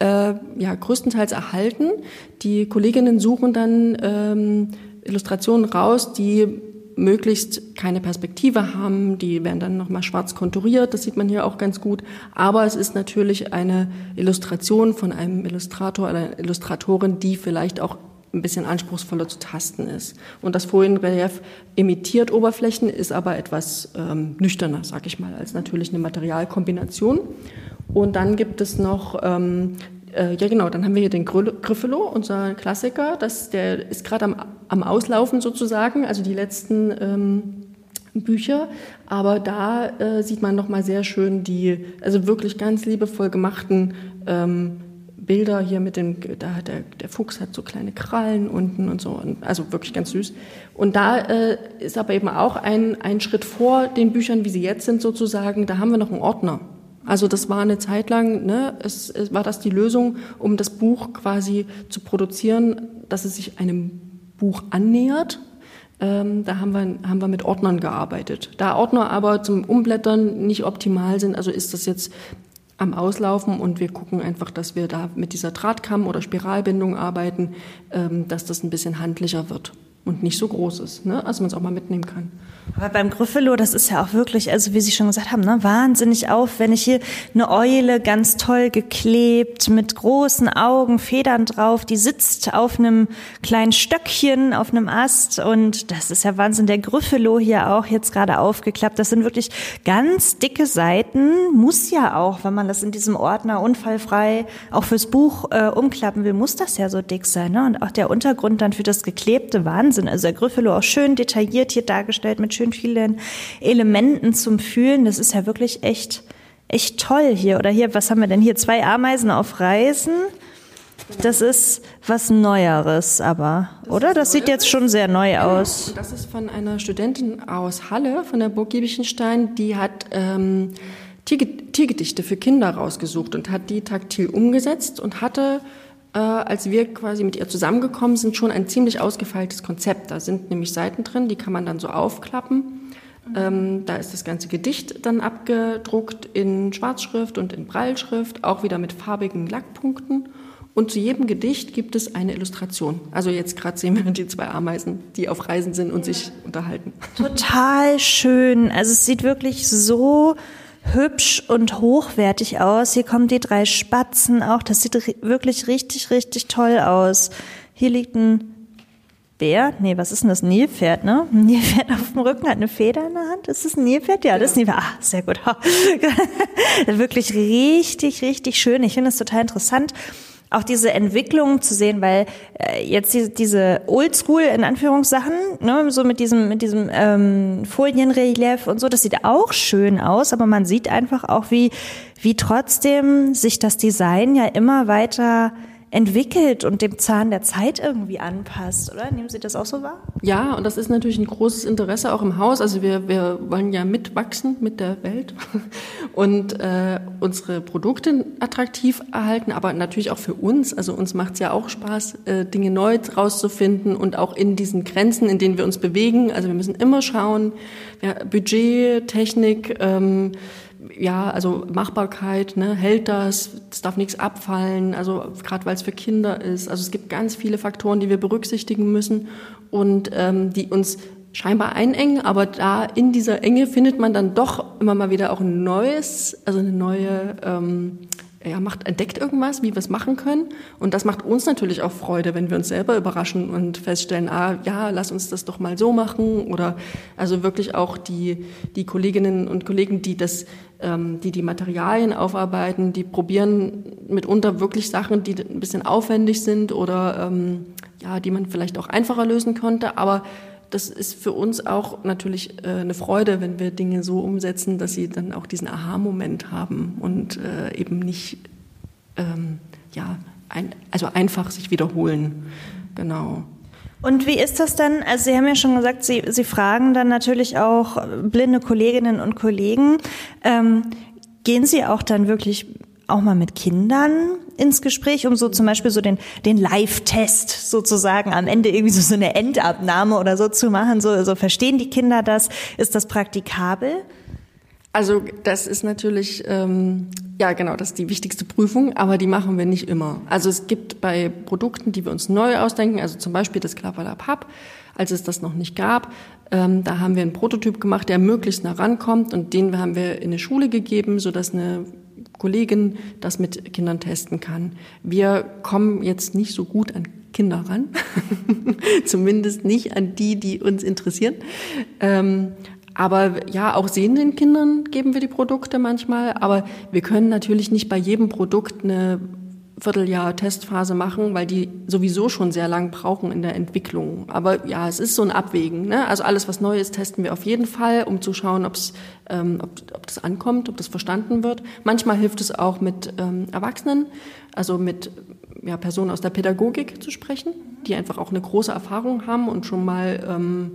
äh, ja größtenteils erhalten. Die Kolleginnen suchen dann ähm, Illustrationen raus, die möglichst keine Perspektive haben. Die werden dann nochmal schwarz konturiert. Das sieht man hier auch ganz gut. Aber es ist natürlich eine Illustration von einem Illustrator oder Illustratorin, die vielleicht auch ein bisschen anspruchsvoller zu tasten ist. Und das Folienrelief imitiert Oberflächen, ist aber etwas ähm, nüchterner, sag ich mal, als natürlich eine Materialkombination. Und dann gibt es noch ähm, äh, ja genau, dann haben wir hier den Griffelo, unser Klassiker. Das, der ist gerade am, am Auslaufen sozusagen, also die letzten ähm, Bücher. Aber da äh, sieht man nochmal sehr schön die, also wirklich ganz liebevoll gemachten ähm, Bilder hier mit dem, da hat der, der Fuchs hat so kleine Krallen unten und so, und, also wirklich ganz süß. Und da äh, ist aber eben auch ein, ein Schritt vor den Büchern, wie sie jetzt sind sozusagen, da haben wir noch einen Ordner. Also das war eine Zeit lang, ne, es, es war das die Lösung, um das Buch quasi zu produzieren, dass es sich einem Buch annähert. Ähm, da haben wir, haben wir mit Ordnern gearbeitet. Da Ordner aber zum Umblättern nicht optimal sind, also ist das jetzt am Auslaufen und wir gucken einfach, dass wir da mit dieser Drahtkamm oder Spiralbindung arbeiten, ähm, dass das ein bisschen handlicher wird und nicht so groß ist, ne? also man es auch mal mitnehmen kann. Aber beim Griffelo, das ist ja auch wirklich, also wie Sie schon gesagt haben, ne, wahnsinnig aufwendig. Hier eine Eule, ganz toll geklebt, mit großen Augen, Federn drauf, die sitzt auf einem kleinen Stöckchen, auf einem Ast und das ist ja Wahnsinn. Der Griffelo hier auch jetzt gerade aufgeklappt. Das sind wirklich ganz dicke Seiten. Muss ja auch, wenn man das in diesem Ordner unfallfrei auch fürs Buch äh, umklappen will, muss das ja so dick sein. Ne? Und auch der Untergrund dann für das geklebte Wahnsinn. Also der Griffelo auch schön detailliert hier dargestellt mit schön vielen Elementen zum Fühlen. Das ist ja wirklich echt, echt toll hier. Oder hier, was haben wir denn hier? Zwei Ameisen auf Reisen. Das ist was Neueres, aber, das oder? Das sieht jetzt schon sehr neu genau. aus. Das ist von einer Studentin aus Halle, von der Burg Giebichenstein. Die hat ähm, Tiergedichte für Kinder rausgesucht und hat die taktil umgesetzt und hatte äh, als wir quasi mit ihr zusammengekommen sind, schon ein ziemlich ausgefeiltes Konzept. Da sind nämlich Seiten drin, die kann man dann so aufklappen. Ähm, da ist das ganze Gedicht dann abgedruckt in Schwarzschrift und in Breilschrift, auch wieder mit farbigen Lackpunkten. Und zu jedem Gedicht gibt es eine Illustration. Also jetzt gerade sehen wir *laughs* die zwei Ameisen, die auf Reisen sind und sich unterhalten. Total schön. Also es sieht wirklich so hübsch und hochwertig aus. Hier kommen die drei Spatzen auch. Das sieht wirklich richtig, richtig toll aus. Hier liegt ein Bär, nee, was ist denn das? Nilpferd, ne? Ein Nilpferd auf dem Rücken hat eine Feder in der Hand. Ist das ein Nilpferd? Ja, das ist ein Nilpferd. Ah, sehr gut. *laughs* Wirklich richtig, richtig schön. Ich finde es total interessant auch diese Entwicklung zu sehen, weil äh, jetzt die, diese Oldschool in Anführungssachen, ne, so mit diesem mit diesem ähm, Folienrelief und so, das sieht auch schön aus, aber man sieht einfach auch, wie wie trotzdem sich das Design ja immer weiter entwickelt und dem Zahn der Zeit irgendwie anpasst, oder? Nehmen Sie das auch so wahr? Ja, und das ist natürlich ein großes Interesse auch im Haus. Also wir, wir wollen ja mitwachsen mit der Welt *laughs* und äh, unsere Produkte attraktiv erhalten, aber natürlich auch für uns. Also uns macht es ja auch Spaß, äh, Dinge neu rauszufinden und auch in diesen Grenzen, in denen wir uns bewegen. Also wir müssen immer schauen, ja, Budget, Technik, ähm, ja, also Machbarkeit, ne, hält das, es darf nichts abfallen, also gerade weil es für Kinder ist. Also es gibt ganz viele Faktoren, die wir berücksichtigen müssen und ähm, die uns scheinbar einengen, aber da in dieser Enge findet man dann doch immer mal wieder auch ein neues, also eine neue ähm, er macht, entdeckt irgendwas, wie wir es machen können. Und das macht uns natürlich auch Freude, wenn wir uns selber überraschen und feststellen, ah, ja, lass uns das doch mal so machen. Oder also wirklich auch die, die Kolleginnen und Kollegen, die das, ähm, die die Materialien aufarbeiten, die probieren mitunter wirklich Sachen, die ein bisschen aufwendig sind oder ähm, ja, die man vielleicht auch einfacher lösen könnte. Aber das ist für uns auch natürlich äh, eine Freude, wenn wir Dinge so umsetzen, dass sie dann auch diesen Aha-Moment haben und äh, eben nicht ähm, ja, ein, also einfach sich wiederholen. Genau. Und wie ist das dann? Also Sie haben ja schon gesagt, Sie, Sie fragen dann natürlich auch blinde Kolleginnen und Kollegen. Ähm, gehen Sie auch dann wirklich auch mal mit Kindern ins Gespräch, um so zum Beispiel so den, den Live-Test sozusagen am Ende irgendwie so, so eine Endabnahme oder so zu machen. So, so verstehen die Kinder das? Ist das praktikabel? Also das ist natürlich ähm, Ja, genau, das ist die wichtigste Prüfung, aber die machen wir nicht immer. Also es gibt bei Produkten, die wir uns neu ausdenken, also zum Beispiel das Klappalab Hub, als es das noch nicht gab, ähm, da haben wir einen Prototyp gemacht, der möglichst nah rankommt und den haben wir in eine Schule gegeben, sodass eine Kollegin das mit Kindern testen kann. Wir kommen jetzt nicht so gut an Kinder ran, *laughs* zumindest nicht an die, die uns interessieren. Ähm, aber ja, auch sehenden Kindern geben wir die Produkte manchmal. Aber wir können natürlich nicht bei jedem Produkt eine Vierteljahr Testphase machen, weil die sowieso schon sehr lang brauchen in der Entwicklung. Aber ja, es ist so ein Abwägen. Ne? Also alles, was neu ist, testen wir auf jeden Fall, um zu schauen, ob's, ähm, ob, ob das ankommt, ob das verstanden wird. Manchmal hilft es auch mit ähm, Erwachsenen, also mit ja, Personen aus der Pädagogik zu sprechen, die einfach auch eine große Erfahrung haben und schon mal, ähm,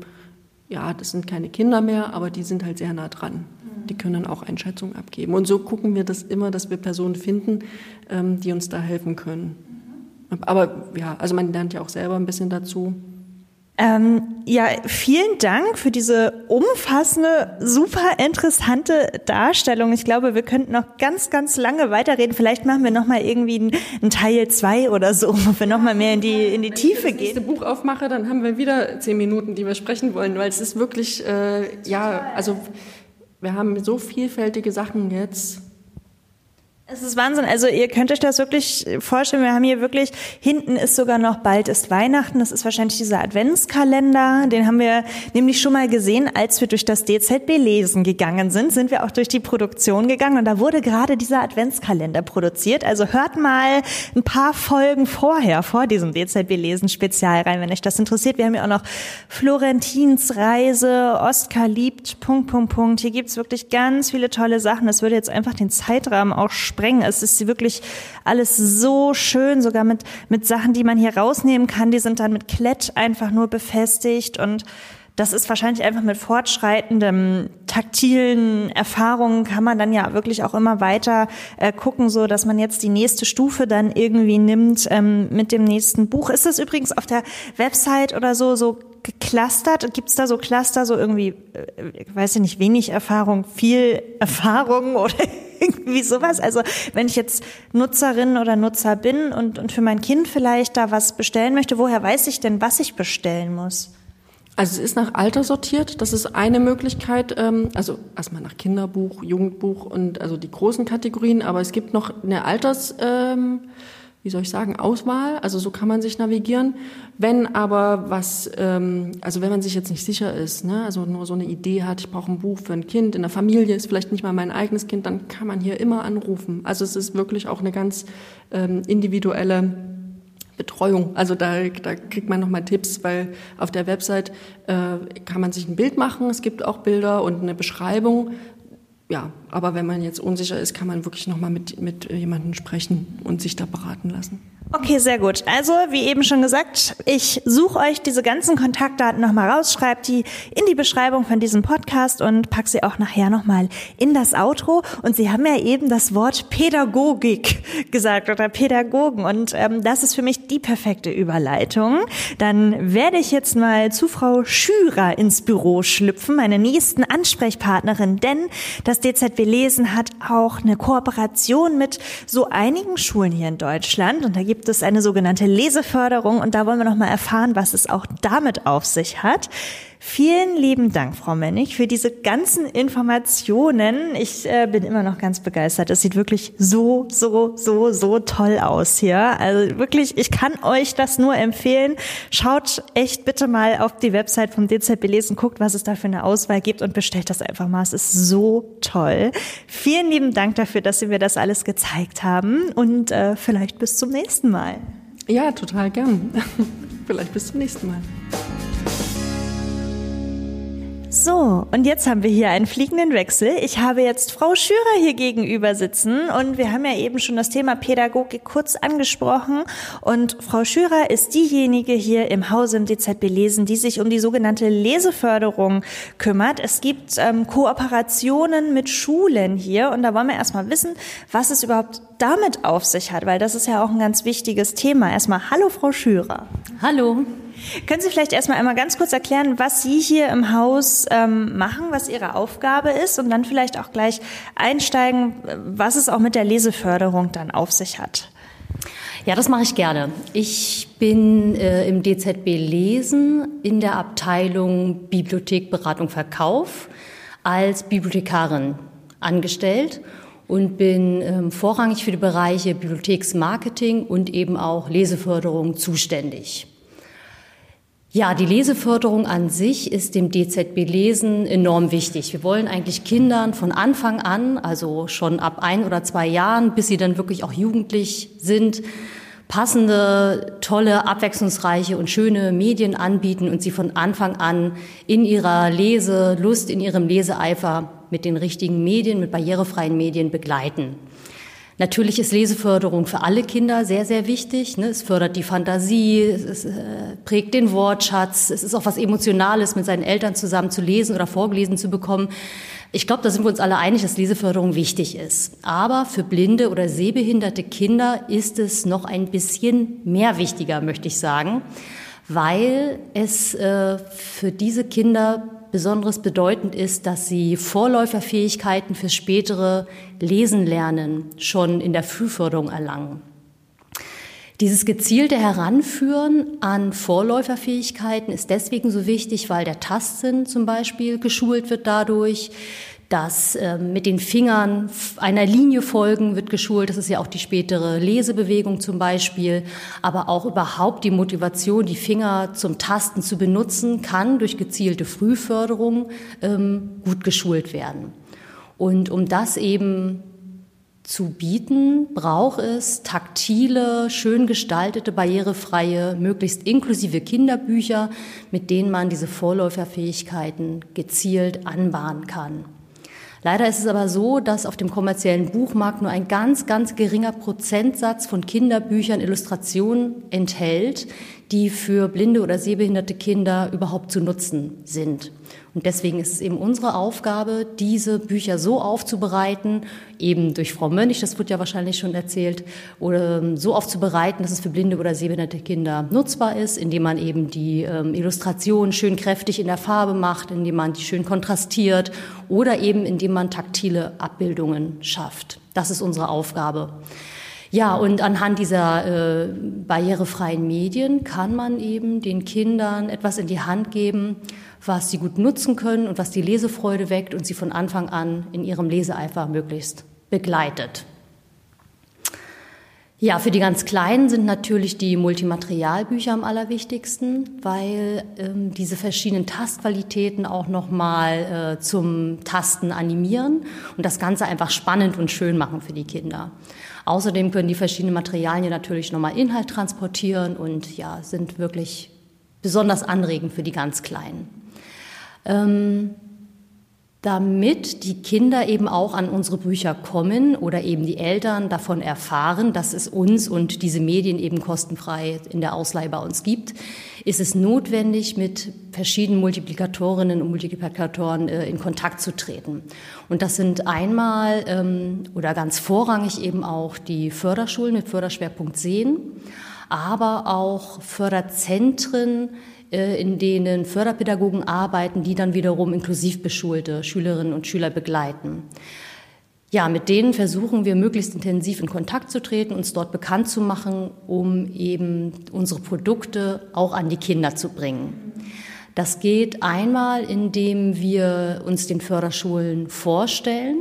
ja, das sind keine Kinder mehr, aber die sind halt sehr nah dran die können dann auch Einschätzungen abgeben. Und so gucken wir das immer, dass wir Personen finden, ähm, die uns da helfen können. Aber ja, also man lernt ja auch selber ein bisschen dazu. Ähm, ja, vielen Dank für diese umfassende, super interessante Darstellung. Ich glaube, wir könnten noch ganz, ganz lange weiterreden. Vielleicht machen wir noch mal irgendwie einen, einen Teil zwei oder so, wo wir noch mal mehr in die in die Tiefe Wenn ich gehen. das Buch aufmache, dann haben wir wieder zehn Minuten, die wir sprechen wollen, weil es ist wirklich, äh, ja, also wir haben so vielfältige Sachen jetzt. Es ist Wahnsinn. Also ihr könnt euch das wirklich vorstellen. Wir haben hier wirklich, hinten ist sogar noch bald ist Weihnachten. Das ist wahrscheinlich dieser Adventskalender. Den haben wir nämlich schon mal gesehen, als wir durch das DZB lesen gegangen sind, sind wir auch durch die Produktion gegangen und da wurde gerade dieser Adventskalender produziert. Also hört mal ein paar Folgen vorher, vor diesem DZB lesen Spezial rein, wenn euch das interessiert. Wir haben ja auch noch Florentins Reise, Oskar liebt, Punkt, Punkt, Punkt. Hier gibt's wirklich ganz viele tolle Sachen. Das würde jetzt einfach den Zeitrahmen auch sprengen. Es ist wirklich alles so schön, sogar mit, mit Sachen, die man hier rausnehmen kann. Die sind dann mit Klett einfach nur befestigt und das ist wahrscheinlich einfach mit fortschreitendem taktilen Erfahrungen kann man dann ja wirklich auch immer weiter äh, gucken, so dass man jetzt die nächste Stufe dann irgendwie nimmt ähm, mit dem nächsten Buch. Ist das übrigens auf der Website oder so so geclustert? Gibt es da so Cluster, so irgendwie, äh, weiß ich nicht, wenig Erfahrung, viel Erfahrung oder irgendwie sowas? Also wenn ich jetzt Nutzerin oder Nutzer bin und, und für mein Kind vielleicht da was bestellen möchte, woher weiß ich denn, was ich bestellen muss? Also es ist nach Alter sortiert. Das ist eine Möglichkeit. Ähm, also erstmal nach Kinderbuch, Jugendbuch und also die großen Kategorien. Aber es gibt noch eine Alters, ähm, wie soll ich sagen, Auswahl. Also so kann man sich navigieren. Wenn aber was, ähm, also wenn man sich jetzt nicht sicher ist, ne, also nur so eine Idee hat, ich brauche ein Buch für ein Kind in der Familie, ist vielleicht nicht mal mein eigenes Kind, dann kann man hier immer anrufen. Also es ist wirklich auch eine ganz ähm, individuelle Betreuung. Also da, da kriegt man nochmal Tipps, weil auf der Website äh, kann man sich ein Bild machen, es gibt auch Bilder und eine Beschreibung. Ja, aber wenn man jetzt unsicher ist, kann man wirklich nochmal mit, mit jemandem sprechen und sich da beraten lassen. Okay, sehr gut. Also, wie eben schon gesagt, ich suche euch diese ganzen Kontaktdaten nochmal raus, schreibe die in die Beschreibung von diesem Podcast und pack sie auch nachher nochmal in das Outro. Und Sie haben ja eben das Wort Pädagogik gesagt oder Pädagogen. Und ähm, das ist für mich die perfekte Überleitung. Dann werde ich jetzt mal zu Frau Schürer ins Büro schlüpfen, meine nächsten Ansprechpartnerin, denn das DZB Lesen hat auch eine Kooperation mit so einigen Schulen hier in Deutschland. Und da gibt es eine sogenannte Leseförderung und da wollen wir noch mal erfahren, was es auch damit auf sich hat. Vielen lieben Dank, Frau Mennig, für diese ganzen Informationen. Ich äh, bin immer noch ganz begeistert. Es sieht wirklich so, so, so, so toll aus hier. Also wirklich, ich kann euch das nur empfehlen. Schaut echt bitte mal auf die Website vom DZB Lesen, guckt, was es da für eine Auswahl gibt und bestellt das einfach mal. Es ist so toll. Vielen lieben Dank dafür, dass Sie mir das alles gezeigt haben und äh, vielleicht bis zum nächsten Mal. Ja, total gern. *laughs* vielleicht bis zum nächsten Mal. So, und jetzt haben wir hier einen fliegenden Wechsel. Ich habe jetzt Frau Schürer hier gegenüber sitzen und wir haben ja eben schon das Thema Pädagogik kurz angesprochen und Frau Schürer ist diejenige hier im Hause im DZB Lesen, die sich um die sogenannte Leseförderung kümmert. Es gibt ähm, Kooperationen mit Schulen hier und da wollen wir erstmal wissen, was es überhaupt damit auf sich hat, weil das ist ja auch ein ganz wichtiges Thema. Erstmal, hallo Frau Schürer. Hallo. Können Sie vielleicht erstmal einmal ganz kurz erklären, was Sie hier im Haus ähm, machen, was Ihre Aufgabe ist und dann vielleicht auch gleich einsteigen, was es auch mit der Leseförderung dann auf sich hat? Ja, das mache ich gerne. Ich bin äh, im DZB Lesen in der Abteilung Bibliothek, Beratung, Verkauf als Bibliothekarin angestellt und bin ähm, vorrangig für die Bereiche Bibliotheksmarketing und eben auch Leseförderung zuständig. Ja, die Leseförderung an sich ist dem DZB Lesen enorm wichtig. Wir wollen eigentlich Kindern von Anfang an, also schon ab ein oder zwei Jahren, bis sie dann wirklich auch jugendlich sind, passende, tolle, abwechslungsreiche und schöne Medien anbieten und sie von Anfang an in ihrer Leselust, in ihrem Leseeifer mit den richtigen Medien, mit barrierefreien Medien begleiten. Natürlich ist Leseförderung für alle Kinder sehr, sehr wichtig. Ne? Es fördert die Fantasie, es äh, prägt den Wortschatz, es ist auch was Emotionales, mit seinen Eltern zusammen zu lesen oder vorgelesen zu bekommen. Ich glaube, da sind wir uns alle einig, dass Leseförderung wichtig ist. Aber für blinde oder sehbehinderte Kinder ist es noch ein bisschen mehr wichtiger, möchte ich sagen, weil es äh, für diese Kinder besonderes bedeutend ist, dass sie Vorläuferfähigkeiten fürs spätere Lesen lernen schon in der Frühförderung erlangen. Dieses gezielte Heranführen an Vorläuferfähigkeiten ist deswegen so wichtig, weil der Tastsinn zum Beispiel geschult wird dadurch, das äh, mit den Fingern einer Linie folgen wird geschult. Das ist ja auch die spätere Lesebewegung zum Beispiel. Aber auch überhaupt die Motivation, die Finger zum Tasten zu benutzen, kann durch gezielte Frühförderung ähm, gut geschult werden. Und um das eben zu bieten, braucht es taktile, schön gestaltete, barrierefreie, möglichst inklusive Kinderbücher, mit denen man diese Vorläuferfähigkeiten gezielt anbahnen kann. Leider ist es aber so, dass auf dem kommerziellen Buchmarkt nur ein ganz, ganz geringer Prozentsatz von Kinderbüchern Illustrationen enthält, die für blinde oder sehbehinderte Kinder überhaupt zu nutzen sind. Und deswegen ist es eben unsere Aufgabe, diese Bücher so aufzubereiten, eben durch Frau Mönch, das wird ja wahrscheinlich schon erzählt, oder ähm, so aufzubereiten, dass es für blinde oder sehbehinderte Kinder nutzbar ist, indem man eben die ähm, Illustration schön kräftig in der Farbe macht, indem man die schön kontrastiert oder eben indem man taktile Abbildungen schafft. Das ist unsere Aufgabe. Ja, und anhand dieser äh, barrierefreien Medien kann man eben den Kindern etwas in die Hand geben, was sie gut nutzen können und was die Lesefreude weckt und sie von Anfang an in ihrem Leseeifer möglichst begleitet. Ja, für die ganz Kleinen sind natürlich die Multimaterialbücher am allerwichtigsten, weil ähm, diese verschiedenen Tastqualitäten auch nochmal äh, zum Tasten animieren und das Ganze einfach spannend und schön machen für die Kinder. Außerdem können die verschiedenen Materialien natürlich nochmal Inhalt transportieren und ja, sind wirklich besonders anregend für die ganz Kleinen. Ähm, damit die Kinder eben auch an unsere Bücher kommen oder eben die Eltern davon erfahren, dass es uns und diese Medien eben kostenfrei in der Ausleihe bei uns gibt, ist es notwendig, mit verschiedenen Multiplikatorinnen und Multiplikatoren äh, in Kontakt zu treten. Und das sind einmal ähm, oder ganz vorrangig eben auch die Förderschulen mit Förderschwerpunkt Sehen, aber auch Förderzentren, in denen Förderpädagogen arbeiten, die dann wiederum inklusiv beschulte Schülerinnen und Schüler begleiten. Ja, mit denen versuchen wir möglichst intensiv in Kontakt zu treten, uns dort bekannt zu machen, um eben unsere Produkte auch an die Kinder zu bringen. Das geht einmal, indem wir uns den Förderschulen vorstellen,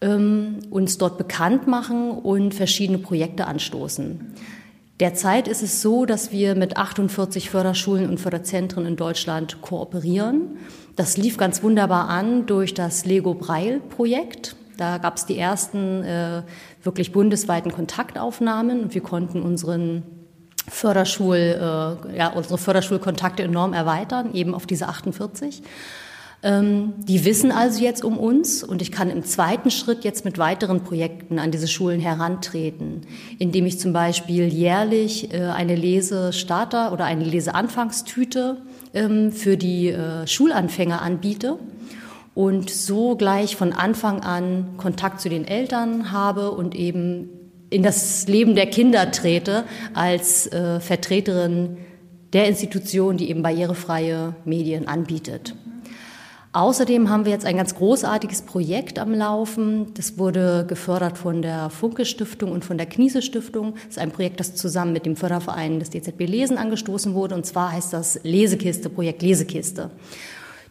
ähm, uns dort bekannt machen und verschiedene Projekte anstoßen. Derzeit ist es so, dass wir mit 48 Förderschulen und Förderzentren in Deutschland kooperieren. Das lief ganz wunderbar an durch das Lego Breil Projekt. Da gab es die ersten äh, wirklich bundesweiten Kontaktaufnahmen und wir konnten unseren Förderschul, äh, ja, unsere Förderschulkontakte enorm erweitern, eben auf diese 48. Ähm, die wissen also jetzt um uns und ich kann im zweiten Schritt jetzt mit weiteren Projekten an diese Schulen herantreten, indem ich zum Beispiel jährlich äh, eine Lesestarter oder eine Leseanfangstüte ähm, für die äh, Schulanfänger anbiete und so gleich von Anfang an Kontakt zu den Eltern habe und eben in das Leben der Kinder trete als äh, Vertreterin der Institution, die eben barrierefreie Medien anbietet. Außerdem haben wir jetzt ein ganz großartiges Projekt am Laufen. Das wurde gefördert von der Funke Stiftung und von der Kniese Stiftung. Das ist ein Projekt, das zusammen mit dem Förderverein des DZB Lesen angestoßen wurde. Und zwar heißt das Lesekiste, Projekt Lesekiste.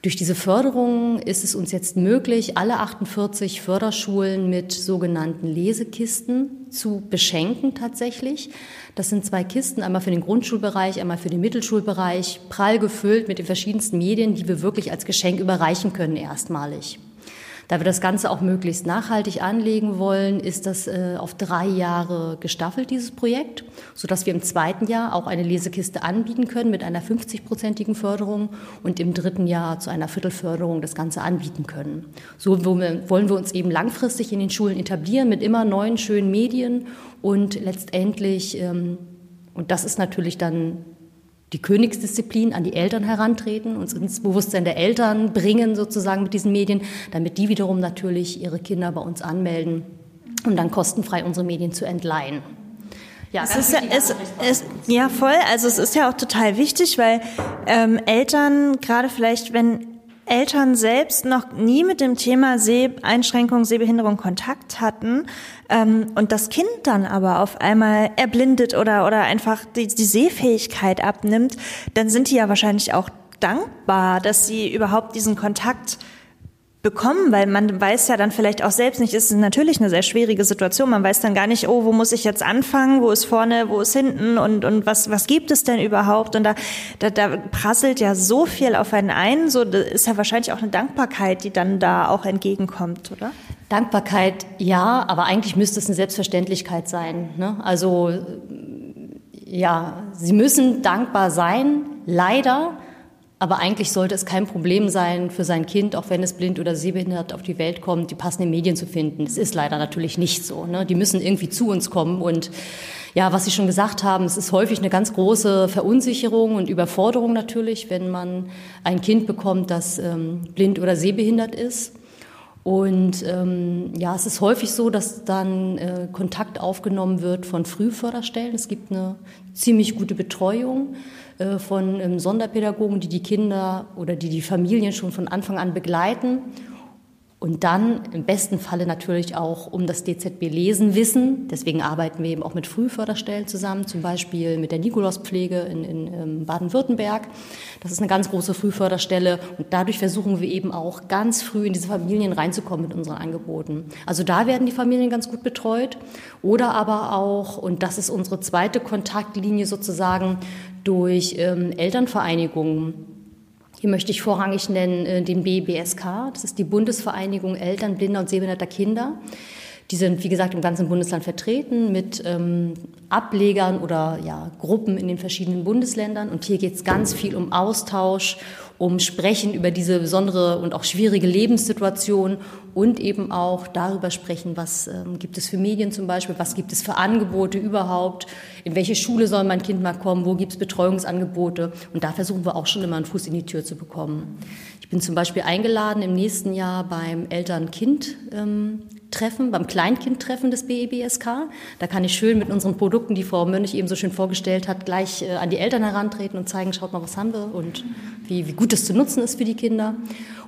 Durch diese Förderung ist es uns jetzt möglich, alle 48 Förderschulen mit sogenannten Lesekisten zu beschenken tatsächlich. Das sind zwei Kisten, einmal für den Grundschulbereich, einmal für den Mittelschulbereich, prall gefüllt mit den verschiedensten Medien, die wir wirklich als Geschenk überreichen können erstmalig. Da wir das Ganze auch möglichst nachhaltig anlegen wollen, ist das äh, auf drei Jahre gestaffelt, dieses Projekt, sodass wir im zweiten Jahr auch eine Lesekiste anbieten können mit einer 50-prozentigen Förderung und im dritten Jahr zu einer Viertelförderung das Ganze anbieten können. So wollen wir uns eben langfristig in den Schulen etablieren mit immer neuen, schönen Medien und letztendlich, ähm, und das ist natürlich dann die Königsdisziplin an die Eltern herantreten, uns ins Bewusstsein der Eltern bringen sozusagen mit diesen Medien, damit die wiederum natürlich ihre Kinder bei uns anmelden, um dann kostenfrei unsere Medien zu entleihen. Ja, es ist ja, es, es, ja, voll. Also es ist ja auch total wichtig, weil ähm, Eltern, gerade vielleicht, wenn Eltern selbst noch nie mit dem Thema Seheinschränkung, Sehbehinderung Kontakt hatten ähm, und das Kind dann aber auf einmal erblindet oder, oder einfach die, die Sehfähigkeit abnimmt, dann sind die ja wahrscheinlich auch dankbar, dass sie überhaupt diesen Kontakt bekommen, weil man weiß ja dann vielleicht auch selbst nicht, ist natürlich eine sehr schwierige Situation. Man weiß dann gar nicht, oh, wo muss ich jetzt anfangen, wo ist vorne, wo ist hinten und, und was, was gibt es denn überhaupt? Und da, da, da prasselt ja so viel auf einen ein, so das ist ja wahrscheinlich auch eine Dankbarkeit, die dann da auch entgegenkommt, oder? Dankbarkeit, ja, aber eigentlich müsste es eine Selbstverständlichkeit sein. Ne? Also ja, sie müssen dankbar sein, leider aber eigentlich sollte es kein Problem sein für sein Kind, auch wenn es blind oder sehbehindert auf die Welt kommt, die passenden Medien zu finden. Es ist leider natürlich nicht so. Ne? Die müssen irgendwie zu uns kommen. Und ja, was Sie schon gesagt haben, es ist häufig eine ganz große Verunsicherung und Überforderung natürlich, wenn man ein Kind bekommt, das ähm, blind oder sehbehindert ist. Und ähm, ja, es ist häufig so, dass dann äh, Kontakt aufgenommen wird von Frühförderstellen. Es gibt eine ziemlich gute Betreuung. Äh, von ähm, Sonderpädagogen, die die Kinder oder die die Familien schon von Anfang an begleiten und dann im besten Falle natürlich auch um das DZB Lesen wissen. Deswegen arbeiten wir eben auch mit Frühförderstellen zusammen, zum Beispiel mit der Nikolauspflege in, in ähm, Baden-Württemberg. Das ist eine ganz große Frühförderstelle und dadurch versuchen wir eben auch ganz früh in diese Familien reinzukommen mit unseren Angeboten. Also da werden die Familien ganz gut betreut oder aber auch, und das ist unsere zweite Kontaktlinie sozusagen, durch ähm, Elternvereinigungen hier möchte ich vorrangig nennen äh, den BBSK, das ist die Bundesvereinigung Eltern blinder und sehbehinderter Kinder. Die sind, wie gesagt, im ganzen Bundesland vertreten mit ähm, Ablegern oder ja, Gruppen in den verschiedenen Bundesländern. Und hier geht es ganz viel um Austausch, um Sprechen über diese besondere und auch schwierige Lebenssituation und eben auch darüber sprechen, was ähm, gibt es für Medien zum Beispiel, was gibt es für Angebote überhaupt, in welche Schule soll mein Kind mal kommen, wo gibt es Betreuungsangebote. Und da versuchen wir auch schon immer einen Fuß in die Tür zu bekommen. Ich bin zum Beispiel eingeladen im nächsten Jahr beim Eltern-Kind-Treffen, beim Kleinkind-Treffen des BEBSK. Da kann ich schön mit unseren Produkten, die Frau Mönch eben so schön vorgestellt hat, gleich äh, an die Eltern herantreten und zeigen, schaut mal, was haben wir und wie, wie gut es zu nutzen ist für die Kinder.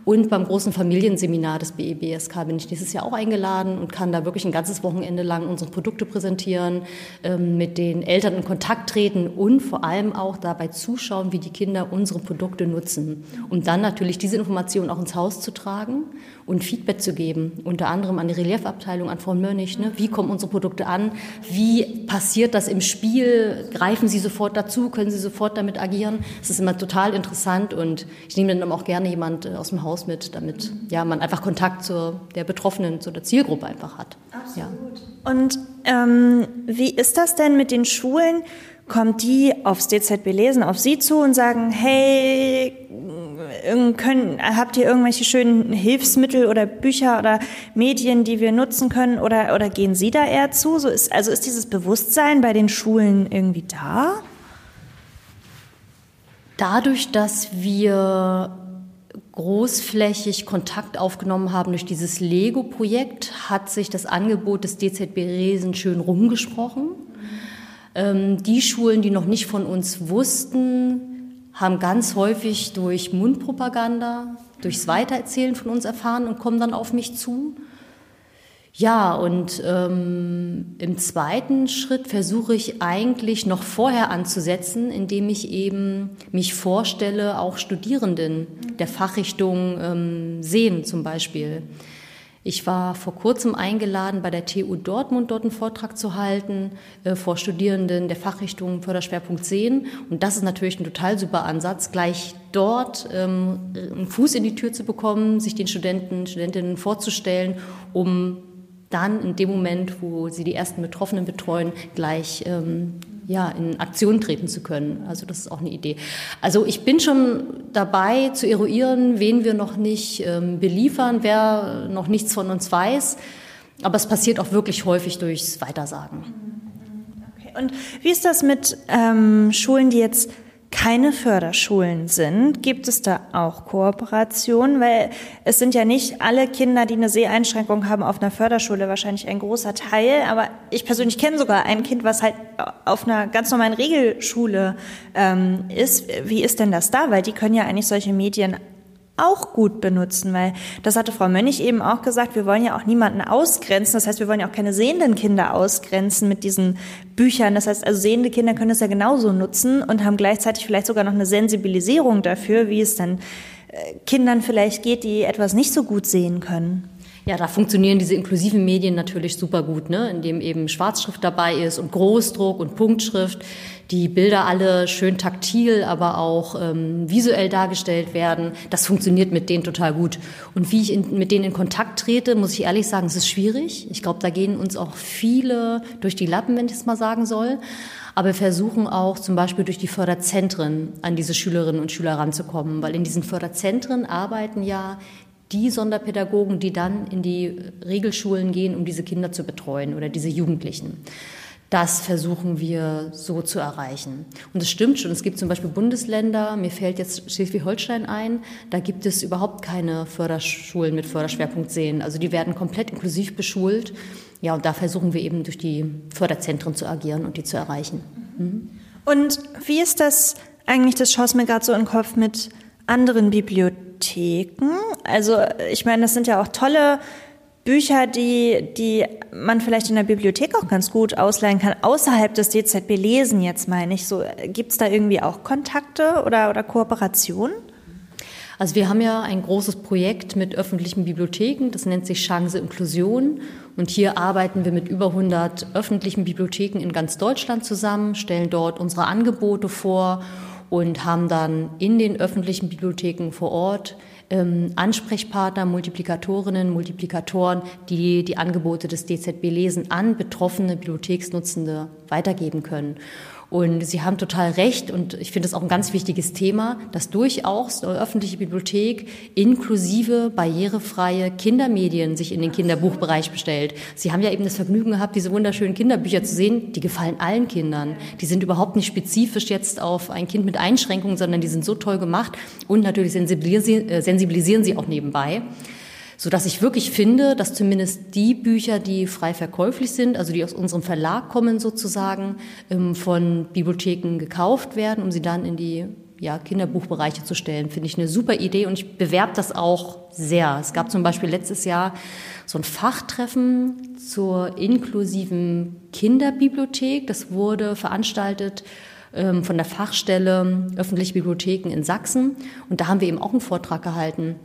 Und beim großen Familienseminar des BEBSK bin ich dieses Jahr auch eingeladen und kann da wirklich ein ganzes Wochenende lang unsere Produkte präsentieren, ähm, mit den Eltern in Kontakt treten und vor allem auch dabei zuschauen, wie die Kinder unsere Produkte nutzen. Um dann natürlich diese Informationen auch ins Haus zu tragen und Feedback zu geben, unter anderem an die Reliefabteilung, an Frau Mönnig. Ne? Wie kommen unsere Produkte an? Wie passiert das im Spiel? Greifen Sie sofort dazu? Können Sie sofort damit agieren? Es ist immer total interessant und ich nehme dann auch gerne jemand äh, aus dem Haus mit, damit ja, man einfach Kontakt zu der Betroffenen, zu der Zielgruppe einfach hat. Absolut. Ja. Und ähm, wie ist das denn mit den Schulen? Kommt die aufs DZB Lesen auf Sie zu und sagen, hey, können, habt ihr irgendwelche schönen Hilfsmittel oder Bücher oder Medien, die wir nutzen können oder, oder gehen Sie da eher zu? So ist, also ist dieses Bewusstsein bei den Schulen irgendwie da? Dadurch, dass wir großflächig Kontakt aufgenommen haben durch dieses Lego-Projekt, hat sich das Angebot des DZB Resen schön rumgesprochen. Ähm, die Schulen, die noch nicht von uns wussten, haben ganz häufig durch Mundpropaganda, durchs Weitererzählen von uns erfahren und kommen dann auf mich zu. Ja, und ähm, im zweiten Schritt versuche ich eigentlich noch vorher anzusetzen, indem ich eben mich vorstelle, auch Studierenden der Fachrichtung ähm, sehen zum Beispiel. Ich war vor kurzem eingeladen, bei der TU Dortmund dort einen Vortrag zu halten äh, vor Studierenden der Fachrichtung Förderschwerpunkt Sehen. Und das ist natürlich ein total super Ansatz, gleich dort ähm, einen Fuß in die Tür zu bekommen, sich den Studenten, Studentinnen vorzustellen, um dann in dem Moment, wo sie die ersten Betroffenen betreuen, gleich ähm, ja, in Aktion treten zu können. Also das ist auch eine Idee. Also ich bin schon dabei zu eruieren, wen wir noch nicht ähm, beliefern, wer noch nichts von uns weiß. Aber es passiert auch wirklich häufig durchs Weitersagen. Okay. Und wie ist das mit ähm, Schulen, die jetzt keine Förderschulen sind, gibt es da auch Kooperationen? Weil es sind ja nicht alle Kinder, die eine Seheinschränkung haben, auf einer Förderschule wahrscheinlich ein großer Teil. Aber ich persönlich kenne sogar ein Kind, was halt auf einer ganz normalen Regelschule ähm, ist. Wie ist denn das da? Weil die können ja eigentlich solche Medien auch gut benutzen, weil das hatte Frau Mönnig eben auch gesagt, wir wollen ja auch niemanden ausgrenzen. Das heißt, wir wollen ja auch keine sehenden Kinder ausgrenzen mit diesen Büchern. Das heißt, also sehende Kinder können es ja genauso nutzen und haben gleichzeitig vielleicht sogar noch eine Sensibilisierung dafür, wie es dann äh, Kindern vielleicht geht, die etwas nicht so gut sehen können. Ja, da funktionieren diese inklusiven Medien natürlich super gut, ne? indem eben Schwarzschrift dabei ist und Großdruck und Punktschrift, die Bilder alle schön taktil, aber auch ähm, visuell dargestellt werden. Das funktioniert mit denen total gut. Und wie ich in, mit denen in Kontakt trete, muss ich ehrlich sagen, es ist schwierig. Ich glaube, da gehen uns auch viele durch die Lappen, wenn ich es mal sagen soll. Aber wir versuchen auch zum Beispiel durch die Förderzentren an diese Schülerinnen und Schüler ranzukommen, weil in diesen Förderzentren arbeiten ja die Sonderpädagogen, die dann in die Regelschulen gehen, um diese Kinder zu betreuen oder diese Jugendlichen. Das versuchen wir so zu erreichen. Und es stimmt schon, es gibt zum Beispiel Bundesländer, mir fällt jetzt Schleswig-Holstein ein, da gibt es überhaupt keine Förderschulen mit Förderschwerpunkt Sehen. Also die werden komplett inklusiv beschult. Ja, und da versuchen wir eben durch die Förderzentren zu agieren und die zu erreichen. Mhm. Und wie ist das eigentlich, das schaust mir gerade so in den Kopf mit anderen Bibliotheken? Also ich meine, das sind ja auch tolle Bücher, die, die man vielleicht in der Bibliothek auch ganz gut ausleihen kann, außerhalb des DZB Lesen jetzt meine ich. So, Gibt es da irgendwie auch Kontakte oder, oder Kooperationen? Also wir haben ja ein großes Projekt mit öffentlichen Bibliotheken, das nennt sich Chance Inklusion. Und hier arbeiten wir mit über 100 öffentlichen Bibliotheken in ganz Deutschland zusammen, stellen dort unsere Angebote vor und haben dann in den öffentlichen Bibliotheken vor Ort ähm, Ansprechpartner, Multiplikatorinnen, Multiplikatoren, die die Angebote des DZB lesen an betroffene Bibliotheksnutzende weitergeben können. Und Sie haben total recht und ich finde es auch ein ganz wichtiges Thema, dass durchaus eine öffentliche Bibliothek inklusive barrierefreie Kindermedien sich in den Kinderbuchbereich bestellt. Sie haben ja eben das Vergnügen gehabt, diese wunderschönen Kinderbücher zu sehen. Die gefallen allen Kindern. Die sind überhaupt nicht spezifisch jetzt auf ein Kind mit Einschränkungen, sondern die sind so toll gemacht und natürlich sensibilisieren, äh, sensibilisieren sie auch nebenbei so dass ich wirklich finde, dass zumindest die Bücher, die frei verkäuflich sind, also die aus unserem Verlag kommen sozusagen, ähm, von Bibliotheken gekauft werden, um sie dann in die ja, Kinderbuchbereiche zu stellen, finde ich eine super Idee und ich bewerbe das auch sehr. Es gab zum Beispiel letztes Jahr so ein Fachtreffen zur inklusiven Kinderbibliothek. Das wurde veranstaltet ähm, von der Fachstelle öffentliche Bibliotheken in Sachsen und da haben wir eben auch einen Vortrag gehalten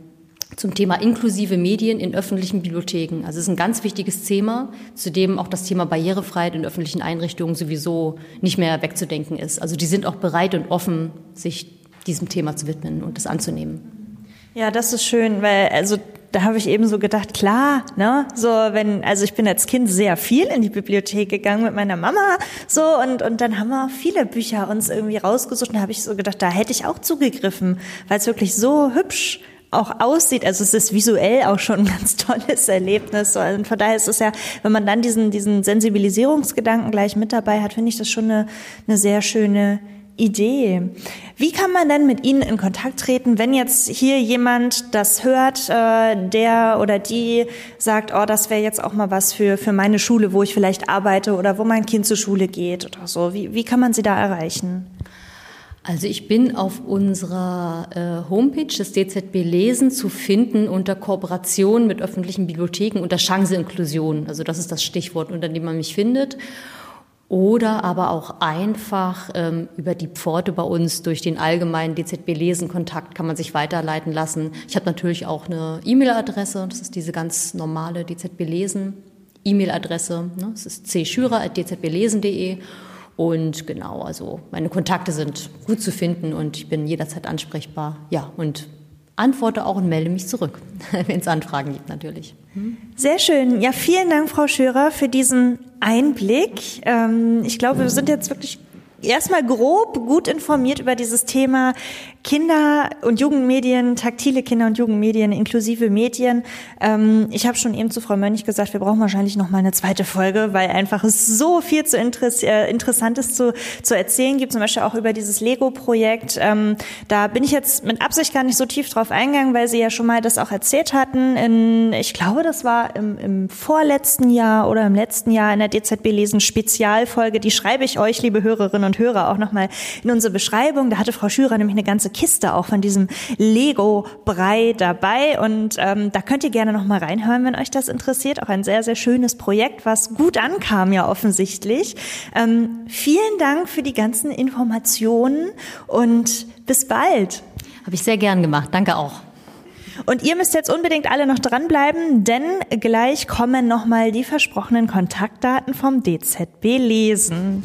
zum Thema inklusive Medien in öffentlichen Bibliotheken. Also es ist ein ganz wichtiges Thema, zu dem auch das Thema Barrierefreiheit in öffentlichen Einrichtungen sowieso nicht mehr wegzudenken ist. Also die sind auch bereit und offen, sich diesem Thema zu widmen und das anzunehmen. Ja, das ist schön, weil also da habe ich eben so gedacht, klar, ne, so wenn, also ich bin als Kind sehr viel in die Bibliothek gegangen mit meiner Mama, so und und dann haben wir viele Bücher uns irgendwie rausgesucht. Und da habe ich so gedacht, da hätte ich auch zugegriffen, weil es wirklich so hübsch auch aussieht. Also es ist visuell auch schon ein ganz tolles Erlebnis. Und von daher ist es ja, wenn man dann diesen, diesen Sensibilisierungsgedanken gleich mit dabei hat, finde ich das schon eine, eine sehr schöne Idee. Wie kann man denn mit Ihnen in Kontakt treten, wenn jetzt hier jemand das hört, äh, der oder die sagt, oh, das wäre jetzt auch mal was für, für meine Schule, wo ich vielleicht arbeite oder wo mein Kind zur Schule geht oder so. Wie, wie kann man Sie da erreichen? Also ich bin auf unserer äh, Homepage des DZB Lesen zu finden unter Kooperation mit öffentlichen Bibliotheken unter Chance Inklusion. Also das ist das Stichwort, unter dem man mich findet oder aber auch einfach ähm, über die Pforte bei uns durch den allgemeinen DZB-Lesen-Kontakt kann man sich weiterleiten lassen. Ich habe natürlich auch eine E-Mail-Adresse, das ist diese ganz normale DZB-Lesen. E-Mail-Adresse, ne? das ist cschürer.dzblesen.de und genau, also meine Kontakte sind gut zu finden und ich bin jederzeit ansprechbar. Ja, und antworte auch und melde mich zurück, *laughs* wenn es Anfragen gibt natürlich. Sehr schön. Ja, vielen Dank, Frau Schörer, für diesen Einblick. Ähm, ich glaube, wir sind jetzt wirklich erstmal grob gut informiert über dieses Thema Kinder- und Jugendmedien, taktile Kinder- und Jugendmedien, inklusive Medien. Ähm, ich habe schon eben zu Frau Mönch gesagt, wir brauchen wahrscheinlich noch mal eine zweite Folge, weil einfach es so viel zu Interess äh, Interessantes zu, zu erzählen gibt, zum Beispiel auch über dieses Lego-Projekt. Ähm, da bin ich jetzt mit Absicht gar nicht so tief drauf eingegangen, weil Sie ja schon mal das auch erzählt hatten. In, ich glaube, das war im, im vorletzten Jahr oder im letzten Jahr in der DZB Lesen Spezialfolge. Die schreibe ich euch, liebe Hörerinnen und Hörer, auch noch mal in unsere Beschreibung. Da hatte Frau Schürer nämlich eine ganze Kiste auch von diesem Lego-Brei dabei. Und ähm, da könnt ihr gerne noch mal reinhören, wenn euch das interessiert. Auch ein sehr, sehr schönes Projekt, was gut ankam ja offensichtlich. Ähm, vielen Dank für die ganzen Informationen und bis bald. Habe ich sehr gern gemacht. Danke auch. Und ihr müsst jetzt unbedingt alle noch dranbleiben, denn gleich kommen nochmal die versprochenen Kontaktdaten vom DZB lesen.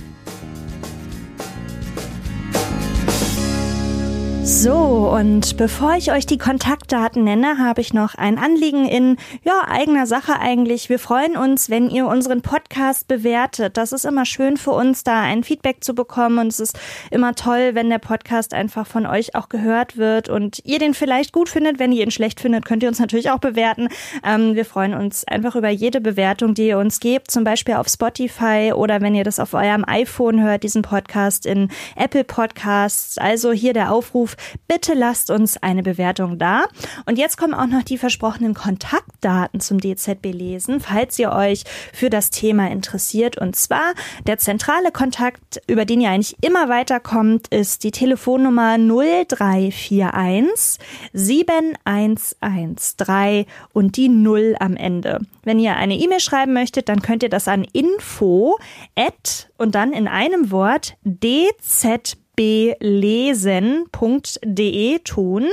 So, und bevor ich euch die Kontaktdaten nenne, habe ich noch ein Anliegen in ja, eigener Sache eigentlich. Wir freuen uns, wenn ihr unseren Podcast bewertet. Das ist immer schön für uns, da ein Feedback zu bekommen. Und es ist immer toll, wenn der Podcast einfach von euch auch gehört wird und ihr den vielleicht gut findet. Wenn ihr ihn schlecht findet, könnt ihr uns natürlich auch bewerten. Ähm, wir freuen uns einfach über jede Bewertung, die ihr uns gebt, zum Beispiel auf Spotify oder wenn ihr das auf eurem iPhone hört, diesen Podcast in Apple Podcasts. Also hier der Aufruf, Bitte lasst uns eine Bewertung da. Und jetzt kommen auch noch die versprochenen Kontaktdaten zum DZB lesen, falls ihr euch für das Thema interessiert. Und zwar der zentrale Kontakt, über den ihr eigentlich immer weiterkommt, ist die Telefonnummer 0341 7113 und die 0 am Ende. Wenn ihr eine E-Mail schreiben möchtet, dann könnt ihr das an info at und dann in einem Wort dzb belesen.de tun.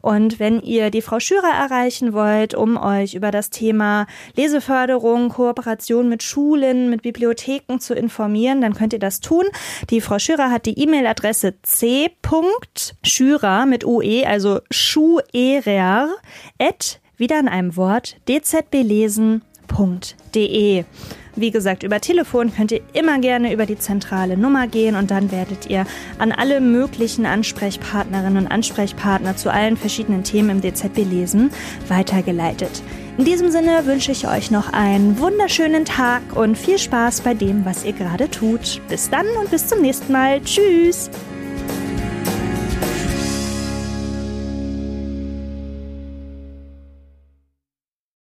Und wenn ihr die Frau Schürer erreichen wollt, um euch über das Thema Leseförderung, Kooperation mit Schulen, mit Bibliotheken zu informieren, dann könnt ihr das tun. Die Frau Schürer hat die E-Mail-Adresse c.schürer mit ue, also schuerer, wieder in einem Wort dzblesen.de. Wie gesagt, über Telefon könnt ihr immer gerne über die zentrale Nummer gehen und dann werdet ihr an alle möglichen Ansprechpartnerinnen und Ansprechpartner zu allen verschiedenen Themen im DZB lesen weitergeleitet. In diesem Sinne wünsche ich euch noch einen wunderschönen Tag und viel Spaß bei dem, was ihr gerade tut. Bis dann und bis zum nächsten Mal. Tschüss!